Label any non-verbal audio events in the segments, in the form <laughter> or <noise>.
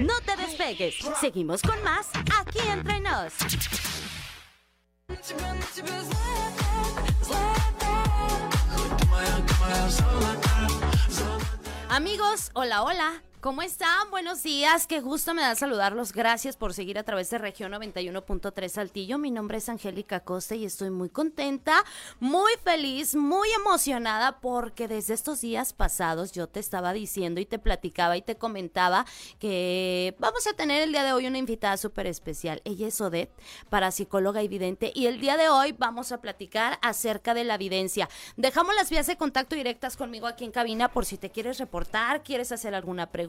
No te despegues. Seguimos con más aquí entre nos. Amigos, hola, hola. ¿Cómo están? Buenos días. Qué gusto me da saludarlos. Gracias por seguir a través de región 91.3 Saltillo. Mi nombre es Angélica Costa y estoy muy contenta, muy feliz, muy emocionada porque desde estos días pasados yo te estaba diciendo y te platicaba y te comentaba que vamos a tener el día de hoy una invitada súper especial. Ella es Odette, parapsicóloga y vidente y el día de hoy vamos a platicar acerca de la evidencia. Dejamos las vías de contacto directas conmigo aquí en cabina por si te quieres reportar, quieres hacer alguna pregunta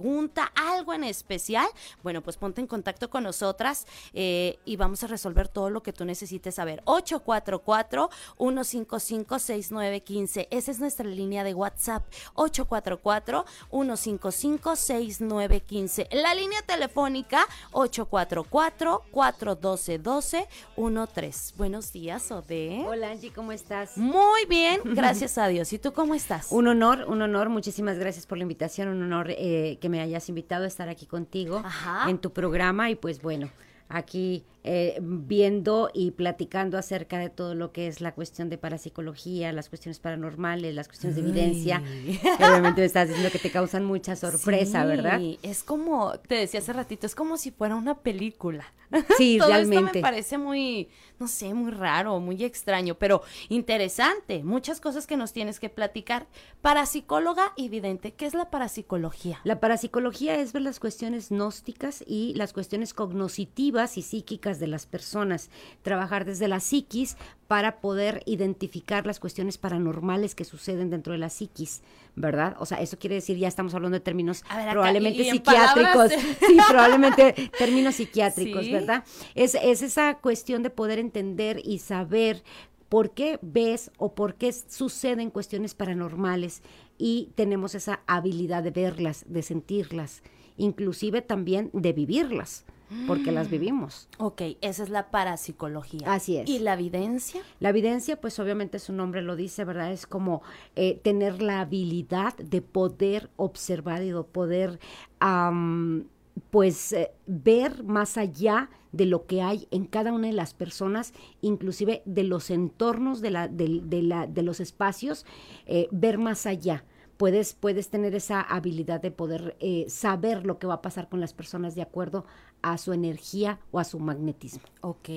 algo en especial, bueno, pues ponte en contacto con nosotras eh, y vamos a resolver todo lo que tú necesites saber. 844-155-6915. Esa es nuestra línea de WhatsApp. 844-155-6915. La línea telefónica 844-412-1213. Buenos días, Ode. Hola, Angie, ¿cómo estás? Muy bien, <laughs> gracias a Dios. ¿Y tú cómo estás? Un honor, un honor. Muchísimas gracias por la invitación. Un honor eh, que me hayas invitado a estar aquí contigo en tu programa y pues bueno, aquí eh, viendo y platicando acerca de todo lo que es la cuestión de parapsicología, las cuestiones paranormales, las cuestiones de evidencia. Obviamente me estás diciendo que te causan mucha sorpresa, sí, ¿verdad? Es como, te decía hace ratito, es como si fuera una película. <laughs> Sí, todo realmente. Esto me parece muy, no sé, muy raro, muy extraño, pero interesante. Muchas cosas que nos tienes que platicar. Parapsicóloga y vidente, ¿qué es la parapsicología? La parapsicología es ver las cuestiones gnósticas y las cuestiones cognoscitivas y psíquicas de las personas, trabajar desde la psiquis para poder identificar las cuestiones paranormales que suceden dentro de la psiquis, ¿verdad? O sea, eso quiere decir, ya estamos hablando de términos probablemente psiquiátricos, <laughs> sí, probablemente términos psiquiátricos, ¿verdad? Es, es esa cuestión de poder entender y saber por qué ves o por qué suceden cuestiones paranormales y tenemos esa habilidad de verlas, de sentirlas, inclusive también de vivirlas porque las vivimos. Ok, esa es la parapsicología. Así es. ¿Y la evidencia? La evidencia, pues obviamente su nombre lo dice, ¿verdad? Es como eh, tener la habilidad de poder observar y de poder, pues, eh, ver más allá de lo que hay en cada una de las personas, inclusive de los entornos de, la, de, la, de los espacios, eh, ver más allá puedes, puedes tener esa habilidad de poder eh, saber lo que va a pasar con las personas de acuerdo a su energía o a su magnetismo. Ok.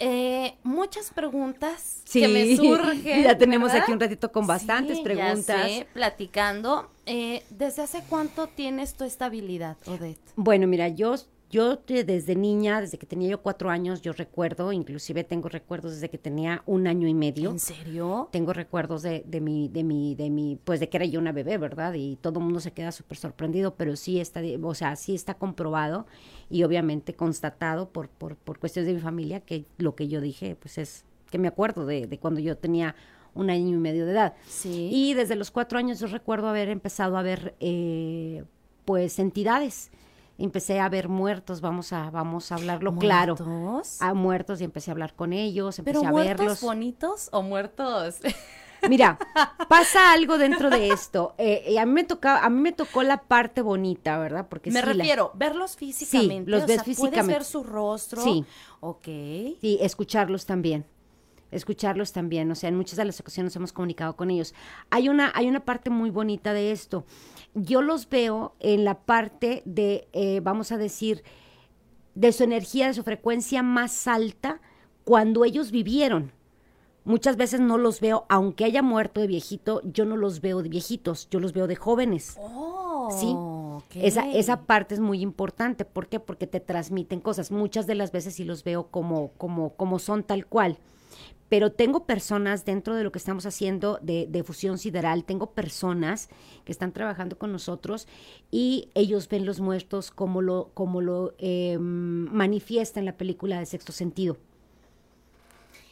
Eh, muchas preguntas que me <laughs> surgen. Ya tenemos aquí un ratito con bastantes preguntas. Ya sé, platicando. Eh, ¿Desde hace cuánto tienes tu estabilidad, Odette? Bueno, mira, yo yo desde niña, desde que tenía yo cuatro años, yo recuerdo, inclusive tengo recuerdos desde que tenía un año y medio. ¿En serio? Tengo recuerdos de, de mi, de mi, de mi, pues de que era yo una bebé, ¿verdad? Y todo el mundo se queda súper sorprendido, pero sí está, o sea, sí está comprobado y obviamente constatado por, por, por cuestiones de mi familia que lo que yo dije, pues es que me acuerdo de, de cuando yo tenía un año y medio de edad. Sí. Y desde los cuatro años yo recuerdo haber empezado a ver, eh, pues, entidades empecé a ver muertos, vamos a, vamos a hablarlo ¿Muertos? claro. A muertos y empecé a hablar con ellos, empecé ¿Pero a muertos verlos. bonitos o muertos? <laughs> Mira, pasa algo dentro de esto. Eh, a mí me toca, a mí me tocó la parte bonita, ¿verdad? Porque me sí, refiero, verlos físicamente. Sí, los o ves sea, físicamente. Puedes ver su rostro. Sí. Ok. Y escucharlos también. Escucharlos también. O sea, en muchas de las ocasiones nos hemos comunicado con ellos. Hay una, hay una parte muy bonita de esto. Yo los veo en la parte de, eh, vamos a decir, de su energía, de su frecuencia más alta cuando ellos vivieron. Muchas veces no los veo, aunque haya muerto de viejito, yo no los veo de viejitos, yo los veo de jóvenes. Oh, ¿Sí? Esa, esa parte es muy importante. ¿Por qué? Porque te transmiten cosas. Muchas de las veces sí los veo como, como, como son tal cual. Pero tengo personas dentro de lo que estamos haciendo de, de fusión sideral, tengo personas que están trabajando con nosotros y ellos ven los muertos como lo, como lo eh, manifiesta en la película de Sexto Sentido.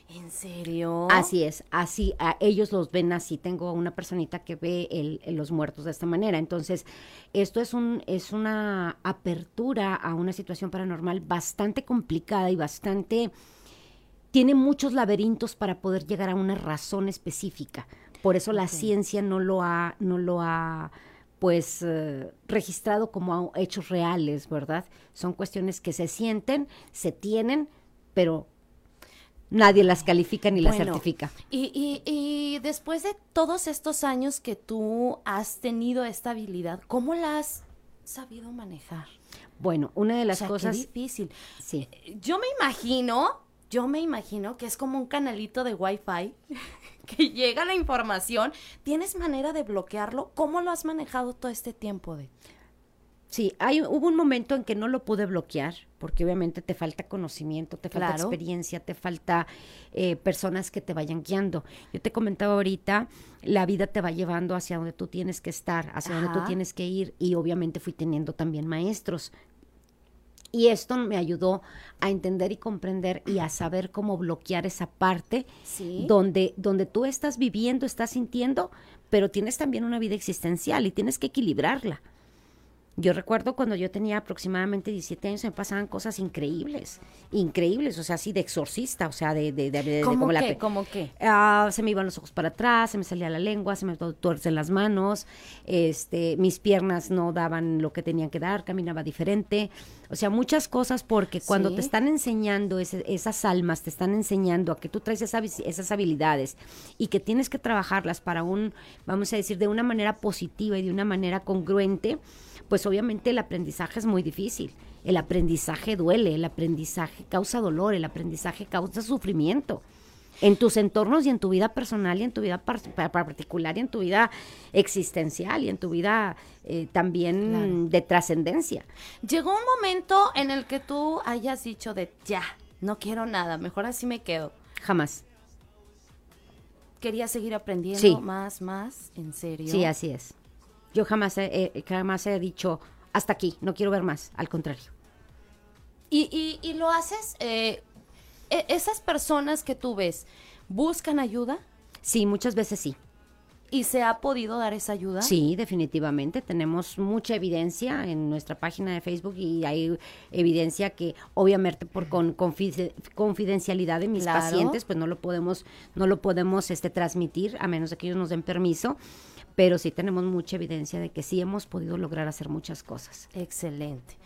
¿En serio? Así es, así, a ellos los ven así. Tengo una personita que ve el, el- los muertos de esta manera. Entonces, esto es, un, es una apertura a una situación paranormal bastante complicada y bastante... Tiene muchos laberintos para poder llegar a una razón específica. Por eso la ciencia no lo ha, no lo ha pues eh, registrado como hechos reales, ¿verdad? Son cuestiones que se sienten, se tienen, pero nadie las califica ni las certifica. Y, y, y, después de todos estos años que tú has tenido esta habilidad, ¿cómo la has sabido manejar? Bueno, una de las O sea, cosas... Qué difícil. Sí. Yo me imagino, yo me imagino que es como un canalito de Wi-Fi <laughs> que llega la información. ¿Tienes manera de bloquearlo? ¿Cómo lo has manejado todo este tiempo? De... Sí, hay, hubo un momento en que no lo pude bloquear, porque obviamente te falta conocimiento, te falta Claro. experiencia, te falta eh, personas que te vayan guiando. Yo te comentaba ahorita, la vida te va llevando hacia donde tú tienes que estar, hacia donde tú tienes que ir, y obviamente fui teniendo también maestros. Y esto me ayudó a entender y comprender y a saber cómo bloquear esa parte Sí. donde, donde tú estás viviendo, estás sintiendo, pero tienes también una vida existencial y tienes que equilibrarla. Yo recuerdo cuando yo tenía aproximadamente 17 años, me pasaban cosas increíbles, increíbles, o sea, así de exorcista, o sea, de... de, de- de- ¿Cómo como la qué? pe- ¿Cómo qué? Ah, se me iban los ojos para atrás, se me salía la lengua, se me tu- tuercen las manos, este, mis piernas no daban lo que tenían que dar, caminaba diferente, o sea, muchas cosas porque cuando Sí. te están enseñando ese- esas almas, te están enseñando a que tú traes esa habi- esas habilidades y que tienes que trabajarlas para un, vamos a decir, de una manera positiva y de una manera congruente, pues obviamente el aprendizaje es muy difícil. El aprendizaje duele, el aprendizaje causa dolor, el aprendizaje causa sufrimiento en tus entornos y en tu vida personal y en tu vida par- pa- pa- particular y en tu vida existencial y en tu vida eh, también Claro. de trascendencia. Llegó un momento en el que tú hayas dicho de ya, no quiero nada, mejor así me quedo. Jamás. Quería seguir aprendiendo Sí. más, más, en serio. Sí, así es. Yo jamás he, eh, jamás he dicho hasta aquí, no quiero ver más, al contrario. Y, y, y lo haces, eh, e- esas personas que tú ves, ¿buscan ayuda? Sí, muchas veces sí. ¿Y se ha podido dar esa ayuda? Sí, definitivamente. Tenemos mucha evidencia en nuestra página de Facebook y hay evidencia que obviamente por con, confide- confidencialidad de mis Claro. pacientes, pues no lo podemos, no lo podemos este, transmitir a menos de que ellos nos den permiso. Pero sí tenemos mucha evidencia de que sí hemos podido lograr hacer muchas cosas. Excelente.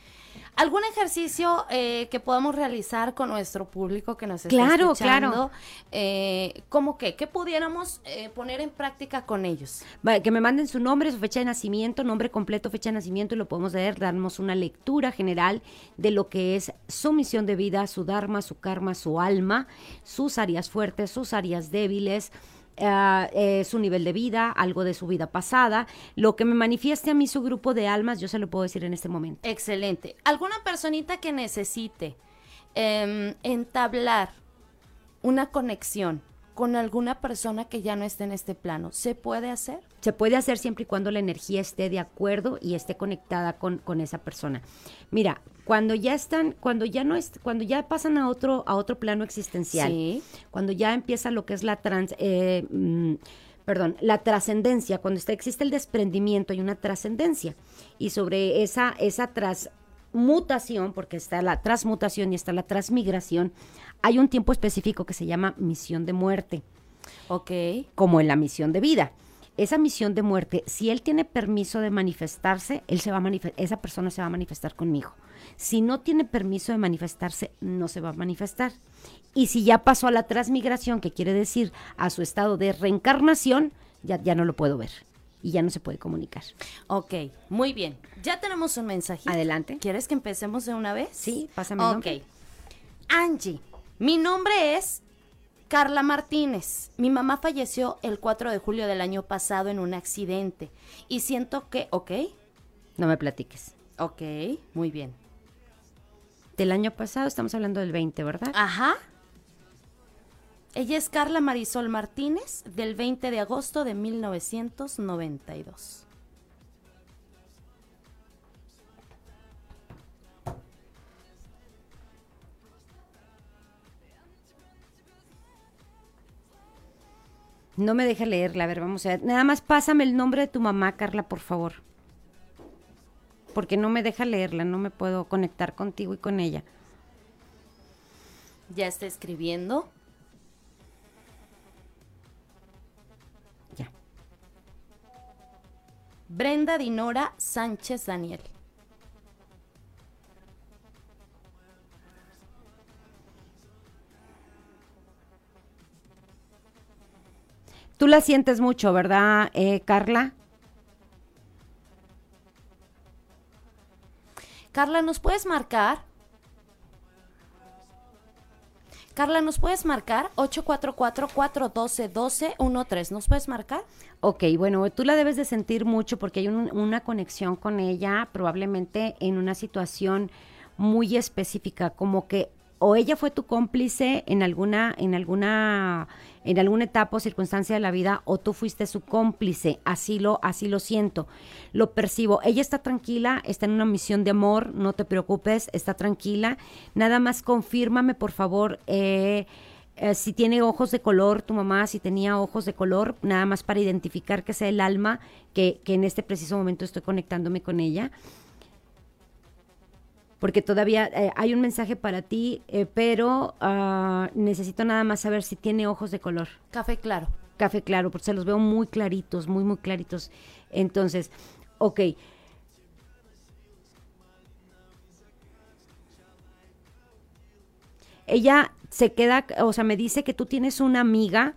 ¿Algún ejercicio eh, que podamos realizar con nuestro público que nos está Claro, escuchando? claro. Eh, ¿Cómo qué? ¿Qué pudiéramos eh, poner en práctica con ellos? Que me manden su nombre, su fecha de nacimiento, nombre completo, fecha de nacimiento y lo podemos leer, darnos una lectura general de lo que es su misión de vida, su dharma, su karma, su alma, sus áreas fuertes, sus áreas débiles. Eh, su nivel de vida, algo de su vida pasada, lo que me manifieste a mí su grupo de almas, yo se lo puedo decir en este momento. Excelente. ¿Alguna personita que necesite em, entablar una conexión con alguna persona que ya no esté en este plano, ¿se puede hacer? Se puede hacer siempre y cuando la energía esté de acuerdo y esté conectada con, con esa persona. Mira, cuando ya están, cuando ya no es, cuando ya pasan a otro, a otro plano existencial, Sí. cuando ya empieza lo que es la trans, eh, mm, perdón, la trascendencia, cuando está, existe el desprendimiento y una trascendencia. Y sobre esa, esa transmutación, porque está la transmutación y está la transmigración, hay un tiempo específico que se llama misión de muerte Ok. como en la misión de vida. Esa misión de muerte, si él tiene permiso de manifestarse, él se va a esa persona se va a manifestar conmigo. Si no tiene permiso de manifestarse, no se va a manifestar. Y si ya pasó a la transmigración, que quiere decir a su estado de reencarnación, ya, ya no lo puedo ver y ya no se puede comunicar. Ok, muy bien. Ya tenemos un mensajito. Adelante. ¿Quieres que empecemos de una vez? Sí, pásame Ok. nombre. Angie, mi nombre es Carla Martínez. Mi mamá falleció el 4 de julio del año pasado en un accidente. Y siento que, ok, No me platiques. ok, muy bien. Del año pasado, estamos hablando del 20, ¿verdad? Ajá. Ella es Carla Marisol Martínez del 20 de agosto de 1992. No me deja leerla. A ver, vamos a ver. Nada más pásame el nombre de tu mamá, Carla, por favor. Porque no me deja leerla, no me puedo conectar contigo y con ella. Ya está escribiendo. Ya. Brenda Dinora Sánchez Daniel. Tú la sientes mucho, ¿verdad, eh, Carla? Carla, ¿nos puedes marcar? Carla, ¿nos puedes marcar? 844-412-1213. ¿Nos puedes marcar? Ok, bueno, tú la debes de sentir mucho porque hay un- una conexión con ella, probablemente en una situación muy específica, como que o ella fue tu cómplice en alguna, en alguna, en alguna etapa o circunstancia de la vida, o tú fuiste su cómplice. Así lo, así lo siento. Lo percibo. Ella está tranquila, está en una misión de amor, no te preocupes, está tranquila. Nada más confírmame, por favor, eh, eh, si tiene ojos de color, tu mamá, si tenía ojos de color, nada más para identificar que sea el alma que, que en este preciso momento estoy conectándome con ella. Porque todavía eh, hay un mensaje para ti, eh, pero ah, necesito nada más saber si tiene ojos de color. Café claro. Café claro, porque se los veo muy claritos, muy, muy claritos. Entonces, ok. Ella se queda, o sea, me dice que tú tienes una amiga,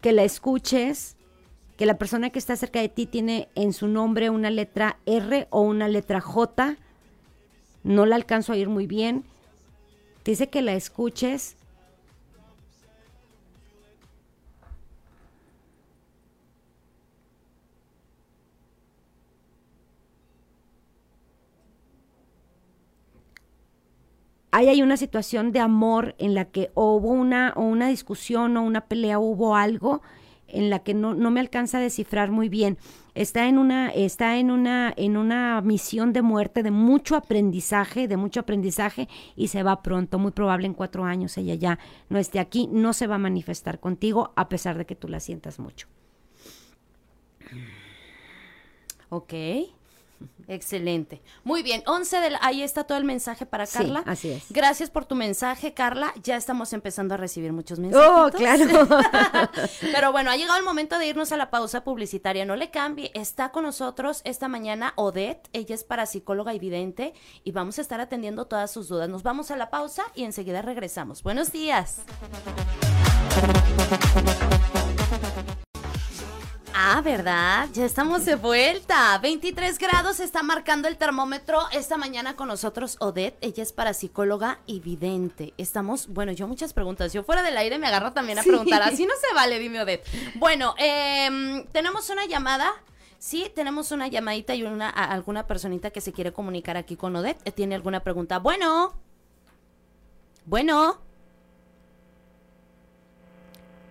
que la escuches, que la persona que está cerca de ti tiene en su nombre una letra R o una letra J. No la alcanzo a oír muy bien. Dice que la escuches. ahí hay una situación de amor en la que hubo una, o una discusión o una pelea, hubo algo en la que no, no me alcanza a descifrar muy bien. Está en una, está en una, en una misión de muerte, de mucho aprendizaje, de mucho aprendizaje, y se va pronto, muy probable en cuatro años ella ya no esté aquí, no se va a manifestar contigo, a pesar de que tú la sientas mucho. Ok. Excelente. Muy bien, 11 del ahí está todo el mensaje para Sí, Carla. así es. Gracias por tu mensaje, Carla. Ya estamos empezando a recibir muchos mensajes. Oh, claro. <laughs> Pero bueno, ha llegado el momento de irnos a la pausa publicitaria. No le cambie. Está con nosotros esta mañana Odette. Ella es parapsicóloga y vidente y vamos a estar atendiendo todas sus dudas. Nos vamos a la pausa y enseguida regresamos. Buenos días. Ah, ¿verdad? Ya estamos de vuelta. 23 grados está marcando el termómetro esta mañana con nosotros Odette. Ella es parapsicóloga y vidente. Estamos, bueno, yo muchas preguntas. Yo fuera del aire me agarro también a preguntar. Así no se vale, dime Odette. Bueno, em, tenemos una llamada. Sí, tenemos una llamadita y una a- alguna personita que se quiere comunicar aquí con Odette. Eh, ¿Tiene alguna pregunta? Bueno. Bueno.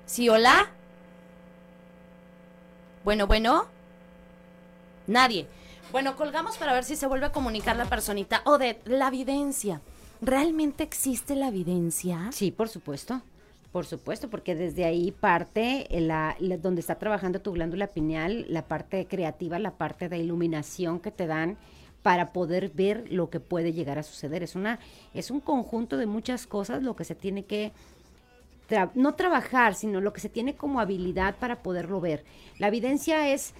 Sí, hola. Bueno, bueno. Nadie. Bueno, colgamos para ver si se vuelve a comunicar la personita. Odette, la evidencia. ¿Realmente existe la evidencia? Sí, por supuesto. Por supuesto, porque desde ahí parte la, donde está trabajando tu glándula pineal, la parte creativa, la parte de iluminación que te dan para poder ver lo que puede llegar a suceder. Es una es un conjunto de muchas cosas lo que se tiene que tra- no trabajar, sino lo que se tiene como habilidad para poderlo ver. La evidencia es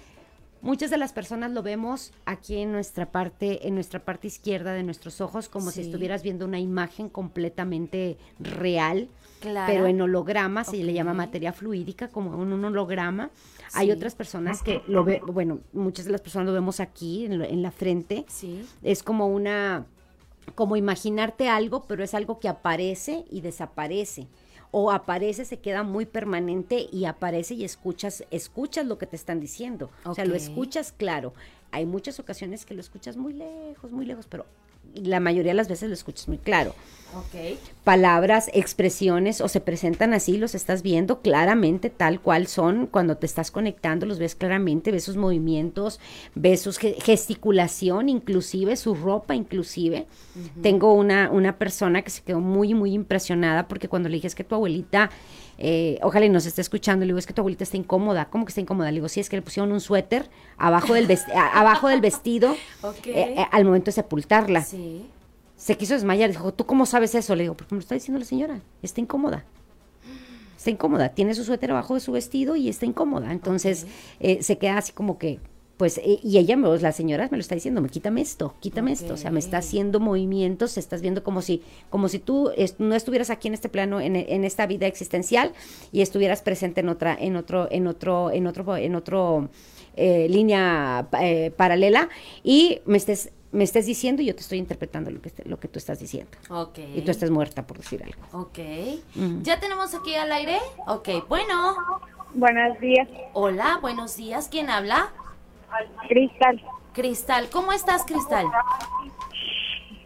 Muchas de las personas lo vemos aquí en nuestra parte, en nuestra parte izquierda de nuestros ojos, como si estuvieras viendo una imagen completamente real, Claro. pero en holograma, se le llama materia fluídica, como un, un holograma. Hay otras personas que lo ven, bueno, muchas de las personas lo vemos aquí, en, lo- en la frente. Sí. Es como una, como imaginarte algo, pero es algo que aparece y desaparece. O aparece, se queda muy permanente y aparece y escuchas, escuchas lo que te están diciendo. O sea, lo escuchas claro. Hay muchas ocasiones que lo escuchas muy lejos, muy lejos, pero la mayoría de las veces lo escuchas muy claro. Palabras, expresiones o se presentan así, los estás viendo claramente tal cual son, cuando te estás conectando los ves claramente, ves sus movimientos, ves su ge- gesticulación, inclusive su ropa, inclusive. Tengo una, una persona que se quedó muy, muy impresionada porque cuando le dije es que tu abuelita, eh, ojalá y nos esté escuchando, le digo es que tu abuelita está incómoda, ¿cómo que está incómoda? Le digo, sí, es que le pusieron un suéter abajo del, vesti- a- abajo del vestido <laughs> eh, eh, al momento de sepultarla Sí. se quiso desmayar. Dijo, ¿tú cómo sabes eso? Le digo, porque me lo está diciendo la señora. Está incómoda. Está incómoda. Tiene su suéter abajo de su vestido y está incómoda. Entonces eh, se queda así como que pues, eh, y ella, me- la señora me lo está diciendo, me quítame esto, quítame esto, o sea, me está haciendo movimientos, estás viendo como si, como si tú no estuvieras aquí en este plano, en, en esta vida existencial, y estuvieras presente en otra, en otro, en otro, en otro, en otro eh, línea eh, paralela, y me estés, me estés diciendo y yo te estoy interpretando lo que, lo que tú estás diciendo. Ok. Y tú estás muerta, por decir algo. Ok. ¿Ya tenemos aquí al aire? Ok, bueno. Buenos días, Hola, buenos días. ¿Quién habla? Cristal. Cristal. ¿Cómo estás, Cristal?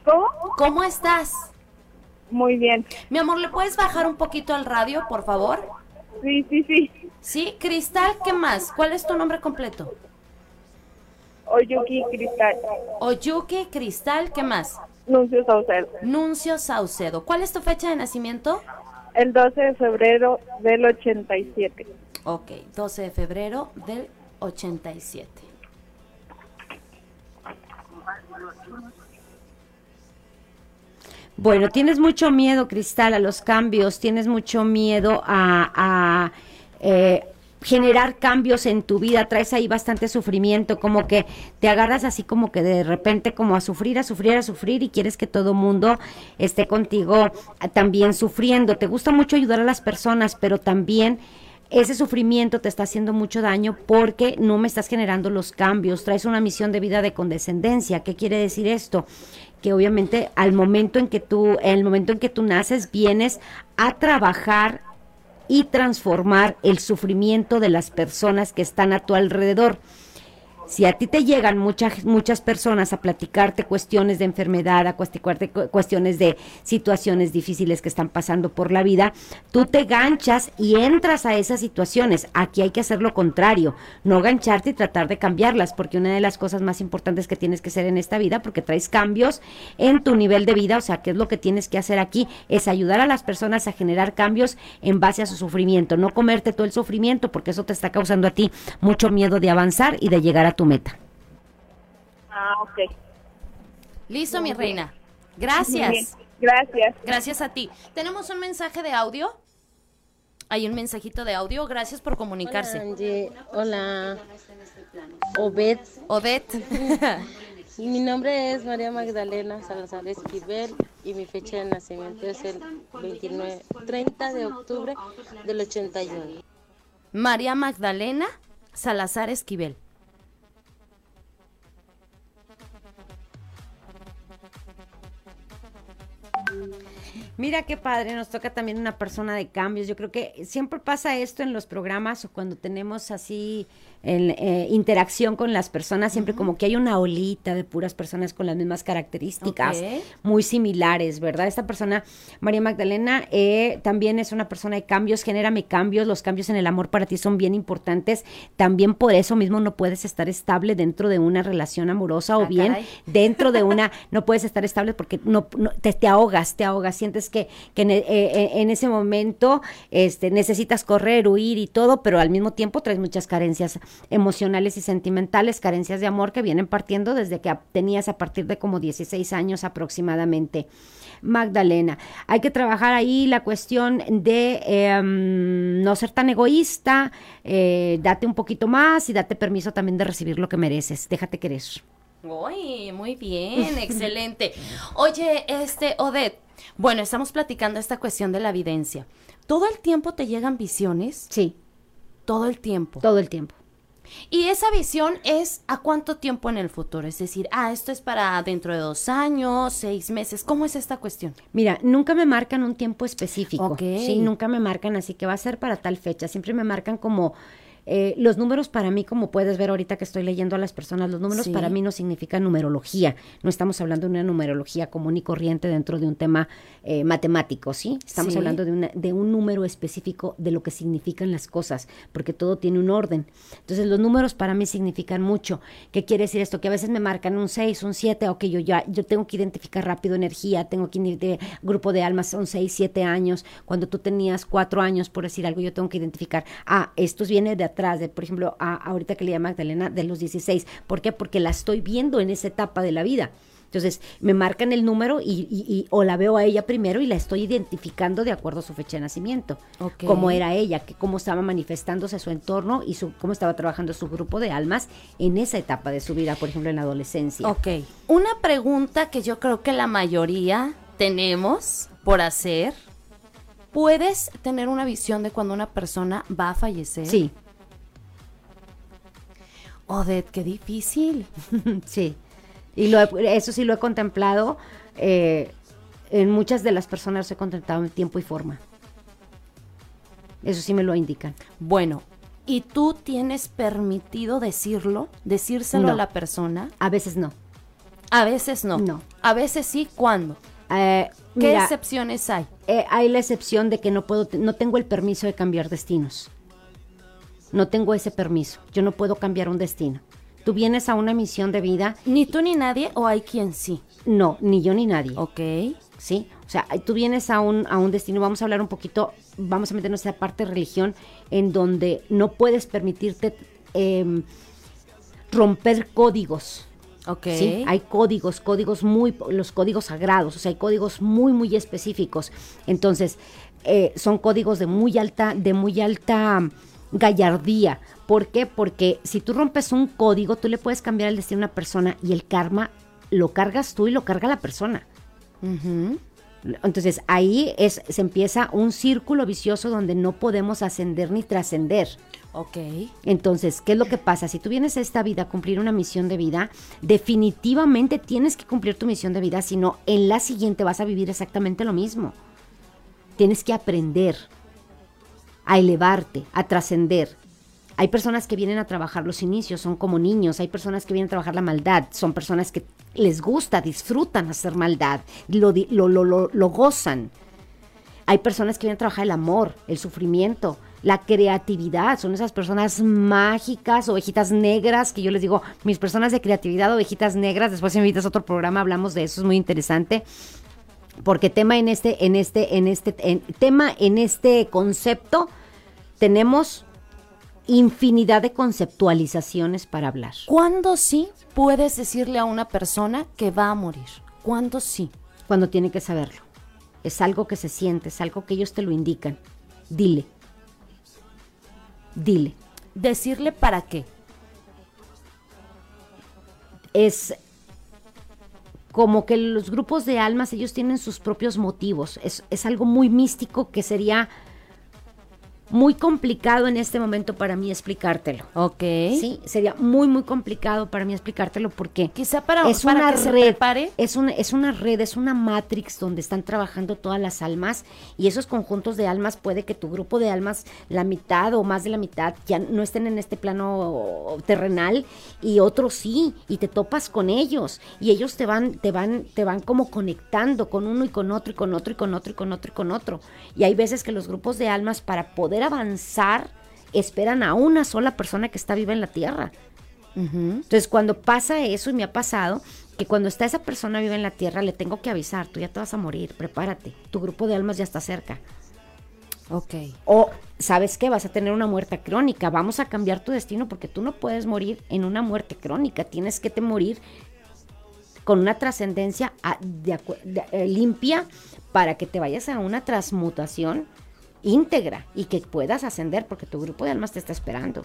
¿Cómo? ¿Cómo estás? Muy bien. Mi amor, ¿le puedes bajar un poquito al radio, por favor? Sí, sí, sí. Sí, Cristal, ¿qué más? ¿Cuál es tu nombre completo? Oyuki Cristal. Oyuki Cristal, ¿qué más? Nuncio Saucedo. Nuncio Saucedo. ¿Cuál es tu fecha de nacimiento? El 12 de febrero del 87. Ok, 12 de febrero del 87. Bueno, tienes mucho miedo, Cristal, a los cambios, tienes mucho miedo a, a, eh, generar cambios en tu vida, traes ahí bastante sufrimiento, como que te agarras así como que de repente como a sufrir, a sufrir, a sufrir y quieres que todo mundo esté contigo también sufriendo. Te gusta mucho ayudar a las personas, pero también ese sufrimiento te está haciendo mucho daño porque no me estás generando los cambios, traes una misión de vida de condescendencia. ¿Qué quiere decir esto? Que obviamente al momento en que tú, el momento en que tú naces, vienes a trabajar y transformar el sufrimiento de las personas que están a tu alrededor. Si a ti te llegan muchas muchas personas a platicarte cuestiones de enfermedad, a cuesticarte cu- cuestiones de situaciones difíciles que están pasando por la vida, tú te ganchas y entras a esas situaciones. Aquí hay que hacer lo contrario, no gancharte y tratar de cambiarlas, porque una de las cosas más importantes que tienes que hacer en esta vida, porque traes cambios en tu nivel de vida, o sea, ¿qué es lo que tienes que hacer aquí? Es ayudar a las personas a generar cambios en base a su sufrimiento, no comerte todo el sufrimiento, porque eso te está causando a ti mucho miedo de avanzar y de llegar a tu meta. Ah, ok. Listo, mi reina. Gracias. Gracias. Gracias a ti. Tenemos un mensaje de audio. Hay un mensajito de audio. Gracias por comunicarse. Hola, Angie. Hola. Obed. Y <laughs> Mi nombre es María Magdalena Salazar Esquivel y mi fecha de nacimiento es el 29, 30 de octubre del 81. María Magdalena Salazar Esquivel. Mira qué padre, nos toca también una persona de cambios. Yo creo que siempre pasa esto en los programas o cuando tenemos así en, eh, interacción con las personas, siempre como que hay una olita de puras personas con las mismas características, muy similares, ¿verdad? Esta persona, María Magdalena, eh, también es una persona de cambios, genérame cambios, los cambios en el amor para ti son bien importantes. También por eso mismo no puedes estar estable dentro de una relación amorosa o Ah, bien caray. dentro de una, <laughs> no puedes estar estable porque no, no- te, te ahogas, te ahogas, sientes que, en, e- eh, en ese momento este, necesitas correr, huir y todo, pero al mismo tiempo traes muchas carencias emocionales y sentimentales, carencias de amor que vienen partiendo desde que tenías a partir de como 16 años aproximadamente. Magdalena, hay que trabajar ahí la cuestión de em, no ser tan egoísta, eh, date un poquito más y date permiso también de recibir lo que mereces, déjate querer. Uy, muy bien, excelente. Oye, este, Odette, bueno, estamos platicando esta cuestión de la evidencia. ¿Todo el tiempo te llegan visiones? Sí, Todo el tiempo. todo el tiempo. Y esa visión es a cuánto tiempo en el futuro. Es decir, ah, esto es para dentro de dos años, seis meses. ¿Cómo es esta cuestión? Mira, nunca me marcan un tiempo específico. Ok. Sí, nunca me marcan así que va a ser para tal fecha. Siempre me marcan como eh, los números para mí, como puedes ver ahorita que estoy leyendo a las personas, los números Sí. para mí no significan numerología. No estamos hablando de una numerología común y corriente dentro de un tema eh, matemático, ¿sí? Estamos Sí. hablando de, una- de un número específico de lo que significan las cosas, porque todo tiene un orden. Entonces, los números para mí significan mucho. ¿Qué quiere decir esto? Que a veces me marcan un 6, un 7, ok, yo ya, yo tengo que identificar rápido energía, tengo que de grupo de almas, son 6, 7 años. Cuando tú tenías 4 años, por decir algo, yo tengo que identificar, ah, esto viene de atrás, de, por ejemplo, a, ahorita que le llama Magdalena, de los 16. ¿Por qué? Porque la estoy viendo en esa etapa de la vida. Entonces, me marcan el número y, y- y- o la veo a ella primero y la estoy identificando de acuerdo a su fecha de nacimiento. Ok. Cómo era ella, que cómo estaba manifestándose su entorno y su, cómo estaba trabajando su grupo de almas en esa etapa de su vida, por ejemplo, en la adolescencia. Ok. Una pregunta que yo creo que la mayoría tenemos por hacer. ¿Puedes tener una visión de cuando una persona va a fallecer? Sí, Odette, qué difícil. <laughs> sí. Y lo he- eso sí lo he contemplado. eh, en muchas de las personas he contemplado en tiempo y forma. Eso sí me lo indican. Bueno, ¿y tú tienes permitido decirlo? ¿Decírselo No. a la persona? A veces no. A veces no. No. A veces sí, ¿cuándo? Eh, ¿Qué mira, excepciones hay? eh, hay la excepción de que no puedo, no tengo el permiso de cambiar destinos. No tengo ese permiso. Yo no puedo cambiar un destino. Tú vienes a una misión de vida, ¿Ni tú ni nadie o hay quien sí? no, ni yo ni nadie. Ok. ¿sí? O sea, tú vienes a un, a un destino, vamos a hablar un poquito, vamos a meternos en esa parte de religión, en donde no puedes permitirte em, romper códigos. Ok. ¿sí? Hay códigos, códigos muy, los códigos sagrados, o sea, hay códigos muy, muy específicos. Entonces, eh, son códigos de muy alta, de muy alta gallardía. ¿Por qué? Porque si tú rompes un código, tú le puedes cambiar el destino a una persona y el karma lo cargas tú y lo carga la persona. Entonces ahí es, se empieza un círculo vicioso donde no podemos ascender ni trascender. Ok. Entonces, ¿qué es lo que pasa? Si tú vienes a esta vida a cumplir una misión de vida, definitivamente tienes que cumplir tu misión de vida, si no, en la siguiente vas a vivir exactamente lo mismo. Tienes que aprender a elevarte, a trascender. Hay personas que vienen a trabajar los inicios, son como niños. Hay personas que vienen a trabajar la maldad, son personas que les gusta, disfrutan hacer maldad, lo, lo, lo, lo gozan. Hay personas que vienen a trabajar el amor, el sufrimiento, la creatividad. Son esas personas mágicas, ovejitas negras, que yo les digo, mis personas de creatividad, ovejitas negras. Después si me invitas a otro programa, hablamos de eso, es muy interesante. Porque tema en este, en este, en este, en- tema en este concepto, tenemos infinidad de conceptualizaciones para hablar. ¿Cuándo sí puedes decirle a una persona que va a morir? ¿Cuándo sí? Cuando tiene que saberlo. Es algo que se siente, es algo que ellos te lo indican. Dile. Dile. ¿Decirle para qué? es como que los grupos de almas, ellos tienen sus propios motivos. Es, es algo muy místico que sería muy complicado en este momento para mí explicártelo. Ok. Sí, sería muy, muy complicado para mí explicártelo porque Quizá para, es para una que se red, prepare. es una, es una red, es una matrix donde están trabajando todas las almas y esos conjuntos de almas puede que tu grupo de almas, la mitad o más de la mitad, ya no estén en este plano terrenal y otros sí, y te topas con ellos y ellos te van, te van, te van como conectando con uno y con otro y con otro y con otro y con otro y con otro. Y hay veces que los grupos de almas para poder avanzar esperan a una sola persona que está viva en la tierra. Entonces, cuando pasa eso, y me ha pasado, que cuando está esa persona viva en la tierra, le tengo que avisar, tú ya te vas a morir, prepárate, tu grupo de almas ya está cerca. Ok. O, ¿sabes qué? Vas a tener una muerte crónica, vamos a cambiar tu destino porque tú no puedes morir en una muerte crónica, tienes que te morir con una trascendencia a- de acu- de- eh, limpia para que te vayas a una transmutación íntegra y que puedas ascender porque tu grupo de almas te está esperando.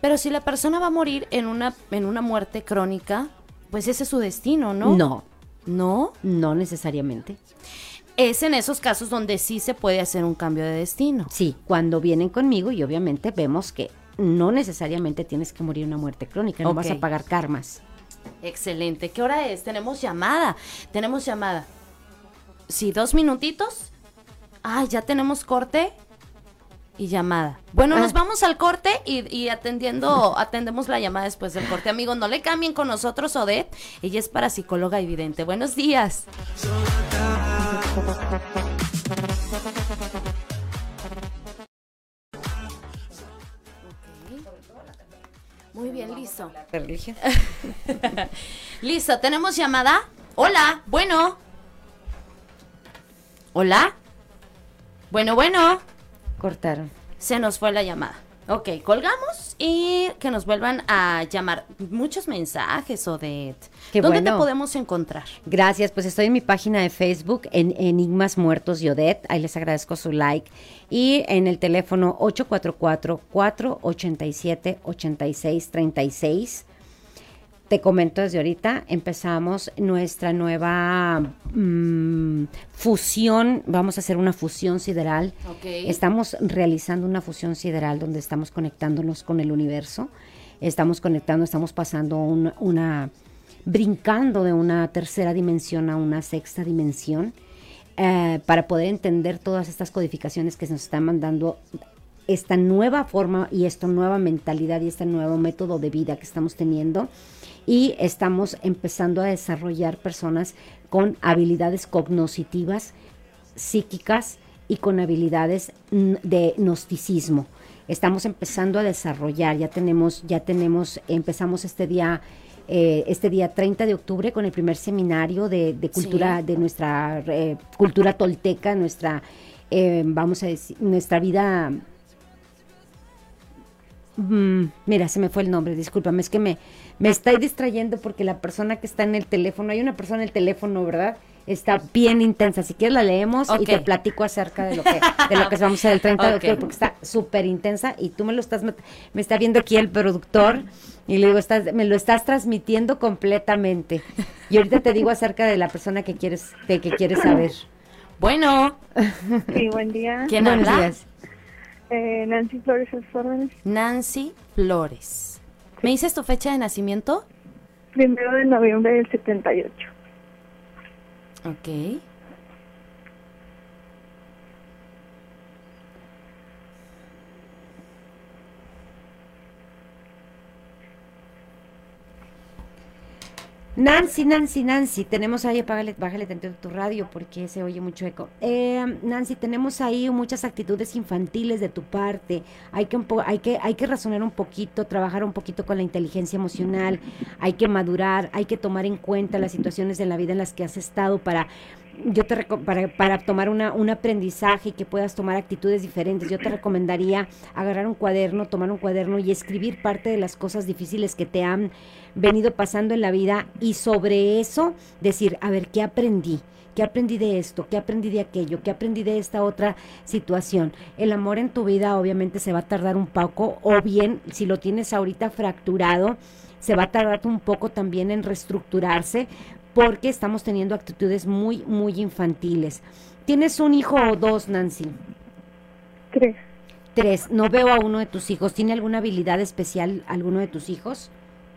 Pero si la persona va a morir en una, en una muerte crónica, pues ese es su destino, ¿no? no, ¿No? no necesariamente. Es en esos casos donde sí se puede hacer un cambio de destino. Sí, cuando vienen conmigo y obviamente vemos que no necesariamente tienes que morir una muerte crónica, no vas a pagar karmas. Excelente. ¿Qué hora es? Tenemos llamada. Tenemos llamada. Sí, dos minutitos. Ay, ya tenemos corte y llamada. Bueno, Ah. nos vamos al corte y, y atendiendo, <laughs> atendemos la llamada después del corte. Amigos, no le cambien con nosotros, Odette. Ella es parapsicóloga evidente. Buenos días. Muy bien, listo. <laughs> Listo, ¿tenemos llamada? Hola, bueno. Hola. Bueno, bueno. Cortaron. Se nos fue la llamada. Ok, colgamos y que nos vuelvan a llamar. Muchos mensajes, Odette. Qué ¿Dónde te bueno. podemos encontrar? Gracias, pues estoy en mi página de Facebook en Enigmas Muertos y Odette, ahí les agradezco su like y en el teléfono 844-487-8636. Te comento desde ahorita, empezamos nuestra nueva mm, fusión, vamos a hacer una fusión sideral. Estamos realizando una fusión sideral donde estamos conectándonos con el universo, estamos conectando, estamos pasando un- una, brincando de una tercera dimensión a una sexta dimensión eh, para poder entender todas estas codificaciones que se nos están mandando esta nueva forma y esta nueva mentalidad y este nuevo método de vida que estamos teniendo y estamos empezando a desarrollar personas con habilidades cognoscitivas, psíquicas y con habilidades mm, de gnosticismo. Estamos empezando a desarrollar, ya tenemos, ya tenemos, empezamos este día, eh, este día 30 de octubre con el primer seminario de, de cultura, Sí. de nuestra eh, cultura tolteca, nuestra, eh, vamos a decir, nuestra vida Mm, mira, se me fue el nombre, discúlpame, es que me, me estoy distrayendo porque la persona que está en el teléfono, hay una persona en el teléfono, ¿verdad? Está bien intensa. Si quieres la leemos y te platico acerca de lo que, de lo que vamos a hacer el 30 de octubre, porque está súper intensa y tú me lo estás, met- me está viendo aquí el productor y le digo, estás, me lo estás transmitiendo completamente. Y ahorita te digo acerca de la persona que quieres, de que quieres saber. Bueno, Sí, buen día. ¿quién Buenos habla? días. Eh, Nancy Flores a órdenes. Nancy Flores. ¿Me dices tu fecha de nacimiento? Primero de noviembre del 78. Ok. Nancy, Nancy, Nancy, tenemos ahí, apágale, bájale tantito tu radio porque se oye mucho eco. Eh, Nancy, tenemos ahí muchas actitudes infantiles de tu parte. Hay que, hay que, hay que razonar un poquito, trabajar un poquito con la inteligencia emocional. Hay que madurar, hay que tomar en cuenta las situaciones de la vida en las que has estado para yo te para, para tomar una, un aprendizaje y que puedas tomar actitudes diferentes, yo te recomendaría agarrar un cuaderno, tomar un cuaderno y escribir parte de las cosas difíciles que te han venido pasando en la vida y sobre eso decir, a ver, ¿qué aprendí? ¿Qué aprendí de esto? ¿Qué aprendí de aquello? ¿Qué aprendí de esta otra situación? El amor en tu vida obviamente se va a tardar un poco o bien si lo tienes ahorita fracturado, se va a tardar un poco también en reestructurarse porque estamos teniendo actitudes muy, muy infantiles. ¿Tienes un hijo o dos, Nancy? Tres. Tres. No veo a uno de tus hijos. ¿Tiene alguna habilidad especial alguno de tus hijos?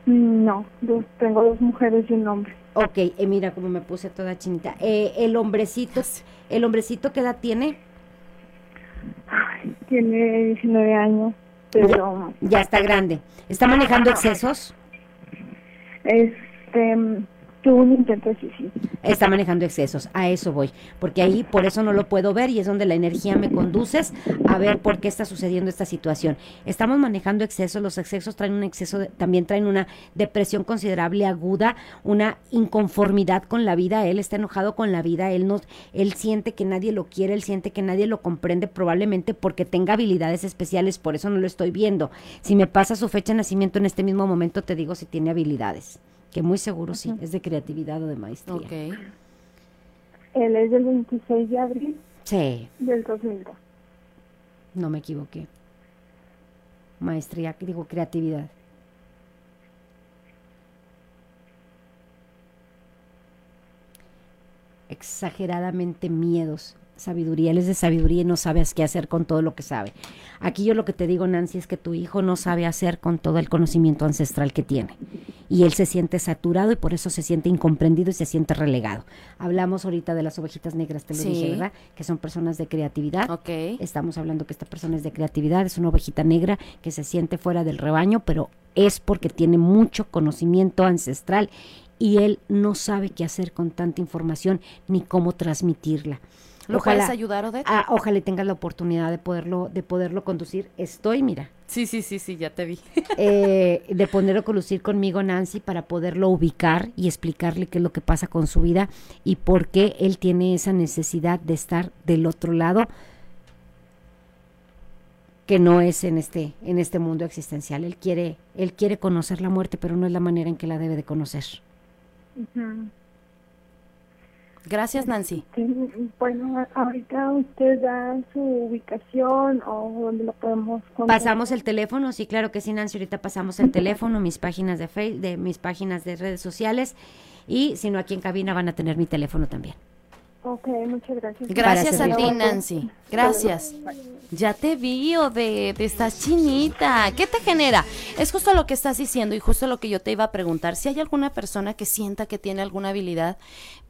No, dos- tengo dos mujeres y un hombre. Ok, eh, mira cómo me puse toda chinita. Eh, el hombrecito, el hombrecito qué edad tiene? Ay, tiene 19 años, pero Ya está grande. ¿Está manejando excesos? este un intento de. Está manejando excesos, a eso voy, porque ahí por eso no lo puedo ver y es donde la energía me conduces a ver por qué está sucediendo esta situación. Estamos manejando excesos, los excesos traen un exceso, de- también traen una depresión considerable aguda, una inconformidad con la vida, él está enojado con la vida, él no, él siente que nadie lo quiere, él siente que nadie lo comprende, probablemente porque tenga habilidades especiales, por eso no lo estoy viendo. Si me pasa su fecha de nacimiento en este mismo momento, te digo si tiene habilidades. Que muy seguro sí, es de creatividad o de maestría. Ok. Él es del 26 de abril Sí, del 2002. no me equivoqué. Maestría, digo creatividad. Exageradamente miedos. Sabiduría, él es de sabiduría y no sabes qué hacer con todo lo que sabe. Aquí yo lo que te digo, Nancy, es que tu hijo no sabe hacer con todo el conocimiento ancestral que tiene. Y él se siente saturado y por eso se siente incomprendido y se siente relegado. Hablamos ahorita de las ovejitas negras, te lo Sí. dije, ¿verdad? Que son personas de creatividad. Ok. Estamos hablando que esta persona es de creatividad, es una ovejita negra que se siente fuera del rebaño, pero es porque tiene mucho conocimiento ancestral y él no sabe qué hacer con tanta información ni cómo transmitirla. ¿Lo puedes ayudar, Odette? ah, ojalá tengas la oportunidad de poderlo, de poderlo conducir. Estoy, mira, Sí, sí, sí, sí, ya te vi. <laughs> eh, de ponerlo conducir conmigo, Nancy, para poderlo ubicar y explicarle qué es lo que pasa con su vida y por qué él tiene esa necesidad de estar del otro lado que no es en este, en este mundo existencial. Él quiere, él quiere conocer la muerte, pero no es la manera en que la debe de conocer. Ujú. Gracias, Nancy. Sí, Bueno, ahorita usted da su ubicación o dónde lo podemos contactar. Pasamos el teléfono, sí, claro que sí, Nancy, ahorita pasamos el teléfono, mis páginas de Facebook, de mis páginas de redes sociales y si no aquí en cabina van a tener mi teléfono también. Ok, muchas gracias. Gracias a ti, Nancy. Gracias. Ya te vi, Odette, estás chinita. ¿Qué te genera? Es justo lo que estás diciendo y justo lo que yo te iba a preguntar. Si hay alguna persona que sienta que tiene alguna habilidad,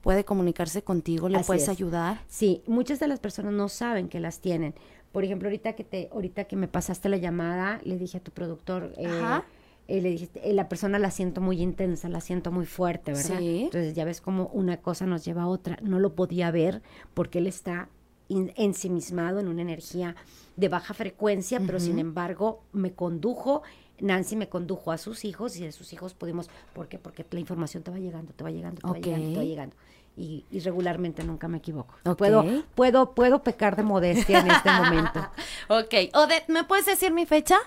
puede comunicarse contigo, le Así puedes es. ayudar. Sí, muchas de las personas no saben que las tienen. Por ejemplo, ahorita que te, ahorita que me pasaste la llamada, le dije a tu productor, eh, Ajá. eh, le dijiste, eh, la persona la siento muy intensa, la siento muy fuerte, ¿verdad? Sí. Entonces ya ves cómo una cosa nos lleva a otra. No lo podía ver porque él está in- ensimismado en una energía de baja frecuencia, pero sin embargo me condujo. Nancy me condujo a sus hijos y de sus hijos pudimos, ¿por qué? Porque la información te va llegando, te va llegando, te va llegando, te va llegando. Y, y regularmente nunca me equivoco. Ok. Puedo, puedo, puedo pecar de modestia en este momento. <laughs> Ok. Odette, ¿me puedes decir mi fecha?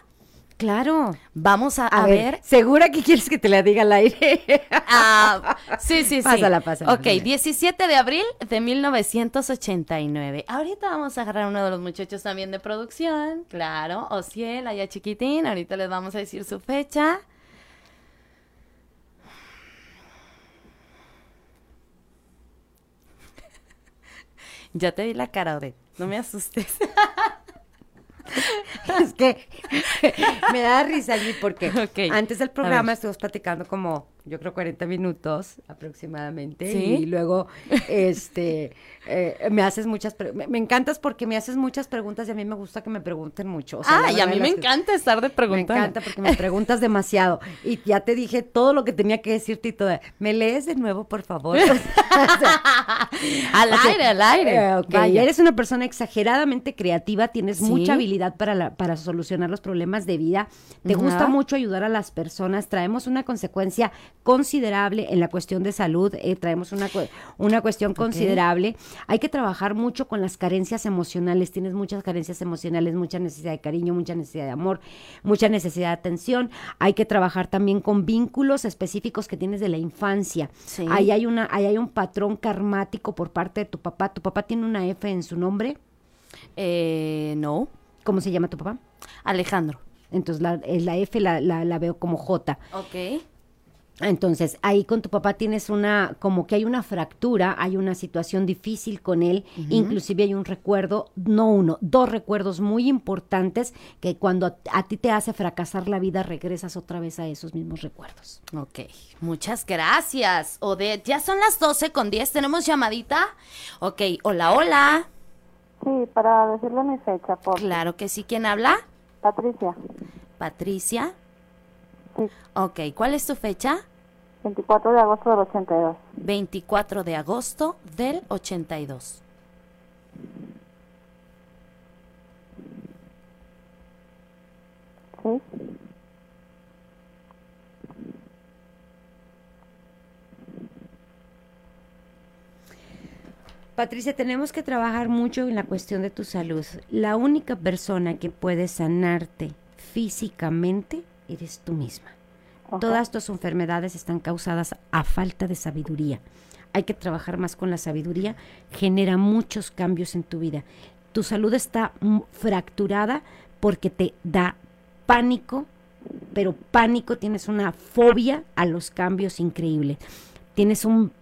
Claro. Vamos a, A, a ver, ver. ¿segura que quieres que te la diga al aire? <laughs> Ah, sí, sí, sí. Pásala, pásala, Ok, pásala. 17 de abril de 1989. Ahorita vamos a agarrar a uno de los muchachos también de producción. Claro, Ociel, allá chiquitín. Ahorita les vamos a decir su fecha. Ya te vi la cara, Odette. No me asustes. <laughs> <laughs> es que <laughs> me da risa allí porque <laughs> antes del programa estuvimos platicando como, yo creo, 40 minutos aproximadamente. ¿Sí? Y luego, este, eh, me haces muchas, me, me encantas porque me haces muchas preguntas y a mí me gusta que me pregunten mucho. O sea, la ah, y a mí me encanta estar de Me preguntar. encanta porque me preguntas demasiado. Y ya te dije todo lo que tenía que decirte y todo. ¿Me lees de nuevo, por favor? Al aire, al aire. Eh, Vaya. Eres una persona exageradamente creativa, tienes Sí. mucha habilidad para, la- para solucionar los problemas de vida, te gusta mucho ayudar a las personas, traemos una consecuencia considerable en la cuestión de salud, eh, traemos una, una cuestión considerable. Hay que trabajar mucho con las carencias emocionales, tienes muchas carencias emocionales, mucha necesidad de cariño, mucha necesidad de amor, mucha necesidad de atención. Hay que trabajar también con vínculos específicos que tienes de la infancia. Sí. Ahí hay una, ahí hay un patrón karmático por parte de tu papá. ¿Tu papá tiene una F en su nombre? Eh, no. ¿Cómo se llama tu papá? Alejandro. Entonces la, eh, la F la, la, la veo como J. Ok. Entonces, ahí con tu papá tienes una, como que hay una fractura, hay una situación difícil con él, inclusive hay un recuerdo, no uno, dos recuerdos muy importantes que cuando a, a ti te hace fracasar la vida, regresas otra vez a esos mismos recuerdos. Ok, muchas gracias, Odette. Ya son las 12 con 10, ¿tenemos llamadita? Ok, hola, hola. Sí, para decirle mi fecha, por Claro que sí, ¿quién habla? Patricia. Patricia. Sí, Ok, ¿cuál es tu fecha? 24 de agosto del 82. 24 de agosto del 82. Sí, Patricia, tenemos que trabajar mucho en la cuestión de tu salud. La única persona que puede sanarte físicamente eres tú misma. Todas tus enfermedades están causadas a falta de sabiduría. Hay que trabajar más con la sabiduría, genera muchos cambios en tu vida. Tu salud está fracturada porque te da pánico, pero pánico, tienes una fobia a los cambios increíble. Tienes un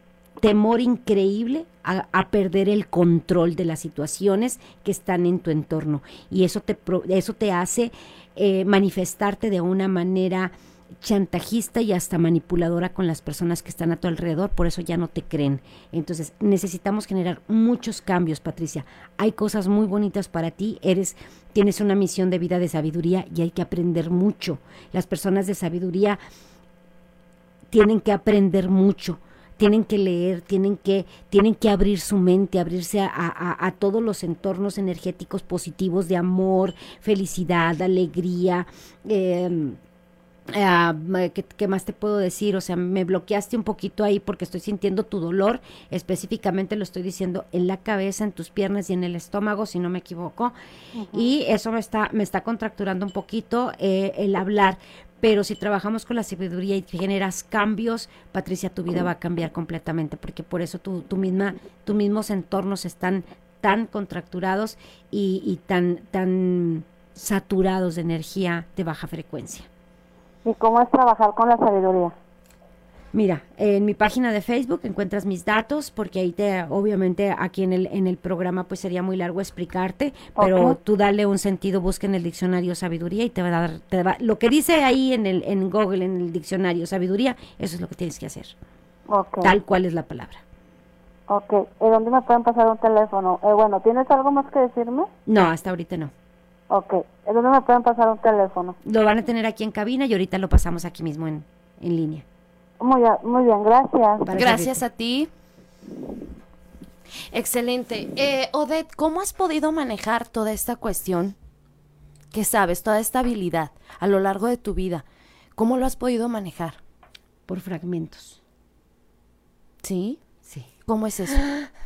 temor increíble a, perder el control de las situaciones que están en tu entorno. Y eso te, eso te hace eh, manifestarte de una manera chantajista y hasta manipuladora con las personas que están a tu alrededor, por eso ya no te creen. Entonces, necesitamos generar muchos cambios, Patricia. Hay cosas muy bonitas para ti, eres tienes una misión de vida de sabiduría y hay que aprender mucho. Las personas de sabiduría tienen que aprender mucho, tienen que leer, tienen que, tienen que abrir su mente, abrirse a, a- a todos los entornos energéticos positivos de amor, felicidad, alegría, eh, Ah, ma- ¿qué, qué más te puedo decir? O sea, me bloqueaste un poquito ahí porque estoy sintiendo tu dolor. Específicamente lo estoy diciendo en la cabeza, en tus piernas y en el estómago, si no me equivoco. Y eso me está, me está contracturando un poquito eh, el hablar. Pero si trabajamos con la sabiduría y generas cambios, Patricia, tu vida va a cambiar completamente, porque por eso tu, misma, tus mismos entornos están tan contracturados y, y tan, tan saturados de energía de baja frecuencia. ¿Y cómo es trabajar con la sabiduría? Mira, en mi página de Facebook encuentras mis datos, porque ahí te, obviamente aquí en el, en el programa pues sería muy largo explicarte, pero Ok. tú dale un sentido, busca en el diccionario sabiduría y te va a dar, te va- lo que dice ahí en el, en Google, en el diccionario sabiduría, eso es lo que tienes que hacer, Ok. tal cual es la palabra. Ok. ¿Y dónde me pueden pasar un teléfono? Eh, bueno, ¿tienes algo más que decirme? No, hasta ahorita no. Ok. ¿Y dónde me pueden pasar un teléfono? Lo van a tener aquí en cabina y ahorita lo pasamos aquí mismo en, en línea. Muy, muy bien, gracias. Gracias a ti. Excelente. Eh, Odette, ¿cómo has podido manejar toda esta cuestión? que sabes? Toda esta habilidad a lo largo de tu vida. ¿Cómo lo has podido manejar? Por fragmentos. ¿Sí? Sí. ¿Cómo es eso? <gasps>